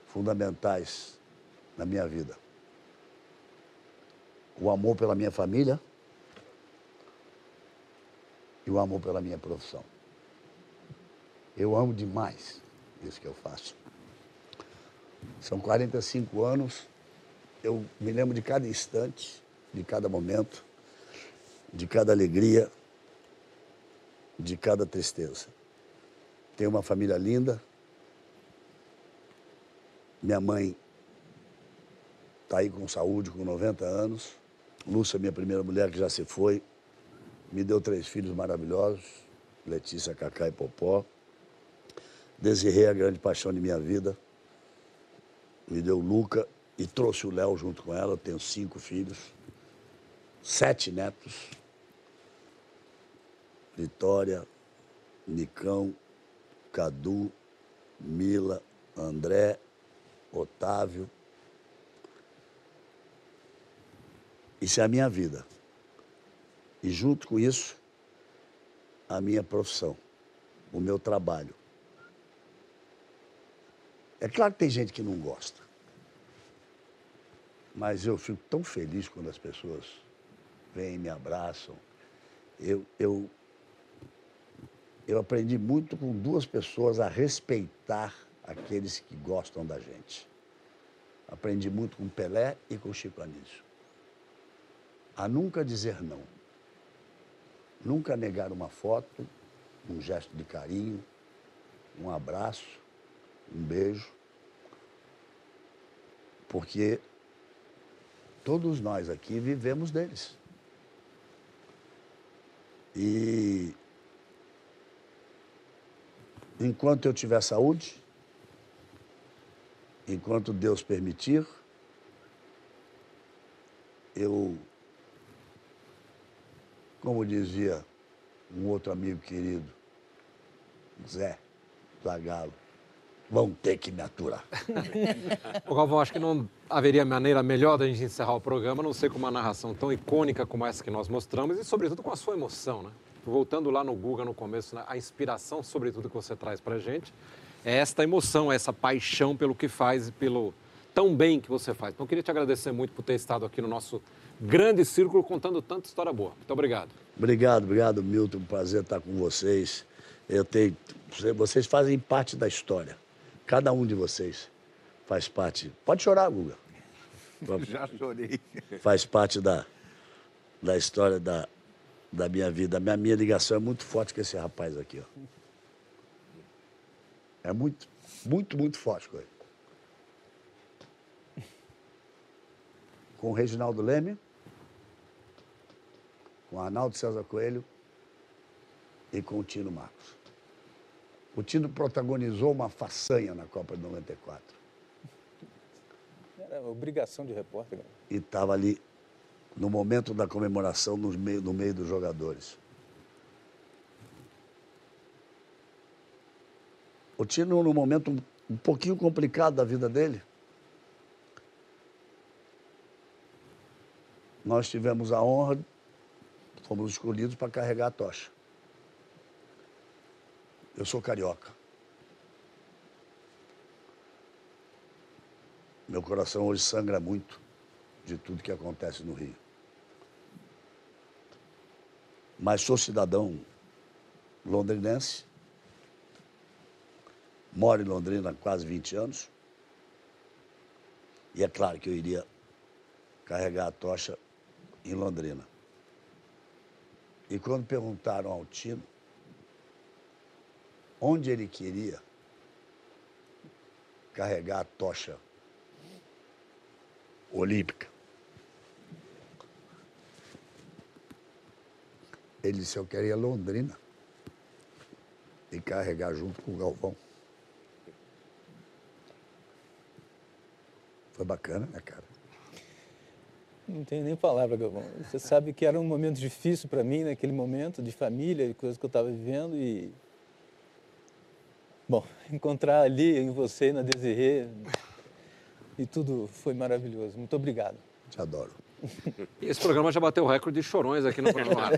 Speaker 4: fundamentais na minha vida: o amor pela minha família e o amor pela minha profissão. Eu amo demais isso que eu faço. São 45 anos, eu me lembro de cada instante, de cada momento, de cada alegria, de cada tristeza. Tenho uma família linda. Minha mãe está aí com saúde, com 90 anos. Lúcia, minha primeira mulher, que já se foi, me deu três filhos maravilhosos, Letícia, Cacá e Popó. Desirrei a grande paixão de minha vida, me deu Luca e trouxe o Léo junto com ela. Eu tenho cinco filhos, sete netos. Vitória, Nicão, Cadu, Mila, André, Otávio. Isso é a minha vida. E junto com isso, a minha profissão, o meu trabalho. É claro que tem gente que não gosta. Mas eu fico tão feliz quando as pessoas vêm me abraçam. Eu, eu, eu aprendi muito com duas pessoas a respeitar aqueles que gostam da gente. Aprendi muito com Pelé e com Chico Anísio. A nunca dizer não. nunca negar uma foto, um gesto de carinho, um abraço, um beijo, porque todos nós aqui vivemos deles. E enquanto eu tiver saúde, enquanto Deus permitir, eu, como dizia um outro amigo querido, Zé Zagalo, vão ter que me aturar.
Speaker 1: Ô Galvão, acho que não haveria maneira melhor da gente encerrar o programa, a não ser com uma narração tão icônica como essa que nós mostramos e, sobretudo, com a sua emoção, né? Voltando lá no Guga no começo, né? a inspiração, sobretudo, que você traz pra gente é esta emoção, essa paixão pelo que faz e pelo tão bem que você faz. Então, eu queria te agradecer muito por ter estado aqui no nosso grande círculo contando tanta história boa. Muito obrigado.
Speaker 4: Obrigado, obrigado, Milton. Prazer estar com vocês. Eu tenho, vocês fazem parte da história. Cada um de vocês faz parte. Pode chorar, Guga.
Speaker 6: Já chorei.
Speaker 4: Faz parte da, da história da, da minha vida. A minha, minha ligação é muito forte com esse rapaz aqui. Ó. É muito, muito, muito forte com ele. Com o Reginaldo Leme, com o Arnaldo César Coelho e com o Tino Marcos. O Tino protagonizou uma façanha na Copa de 94.
Speaker 10: Era obrigação de repórter. Cara.
Speaker 4: E estava ali no momento da comemoração no meio, no meio dos jogadores. O Tino, num momento um, pouquinho complicado da vida dele, nós tivemos a honra, fomos escolhidos para carregar a tocha. Eu sou carioca. Meu coração hoje sangra muito de tudo que acontece no Rio. Mas sou cidadão londrinense, moro em Londrina há quase 20 anos. E é claro que eu iria carregar a tocha em Londrina. E quando perguntaram ao Tino onde ele queria carregar a tocha olímpica, ele disse: Eu queria Londrina e carregar junto com o Galvão. Foi bacana, né, cara?
Speaker 10: Não tenho nem palavra, Galvão. Você sabe que era um momento difícil para mim naquele momento, de família, de coisas que eu estava vivendo e. Bom, encontrar ali em você, na Desirê, e tudo foi maravilhoso. Muito obrigado.
Speaker 4: Te adoro.
Speaker 1: Esse programa já bateu o recorde de chorões aqui no programa.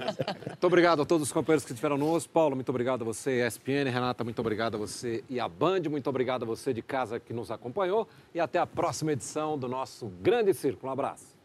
Speaker 1: muito obrigado a todos os companheiros que estiveram nos. Paulo, muito obrigado a você, ESPN. Renata, muito obrigado a você e a Band. Muito obrigado a você de casa que nos acompanhou. E até a próxima edição do nosso Grande Círculo. Um abraço.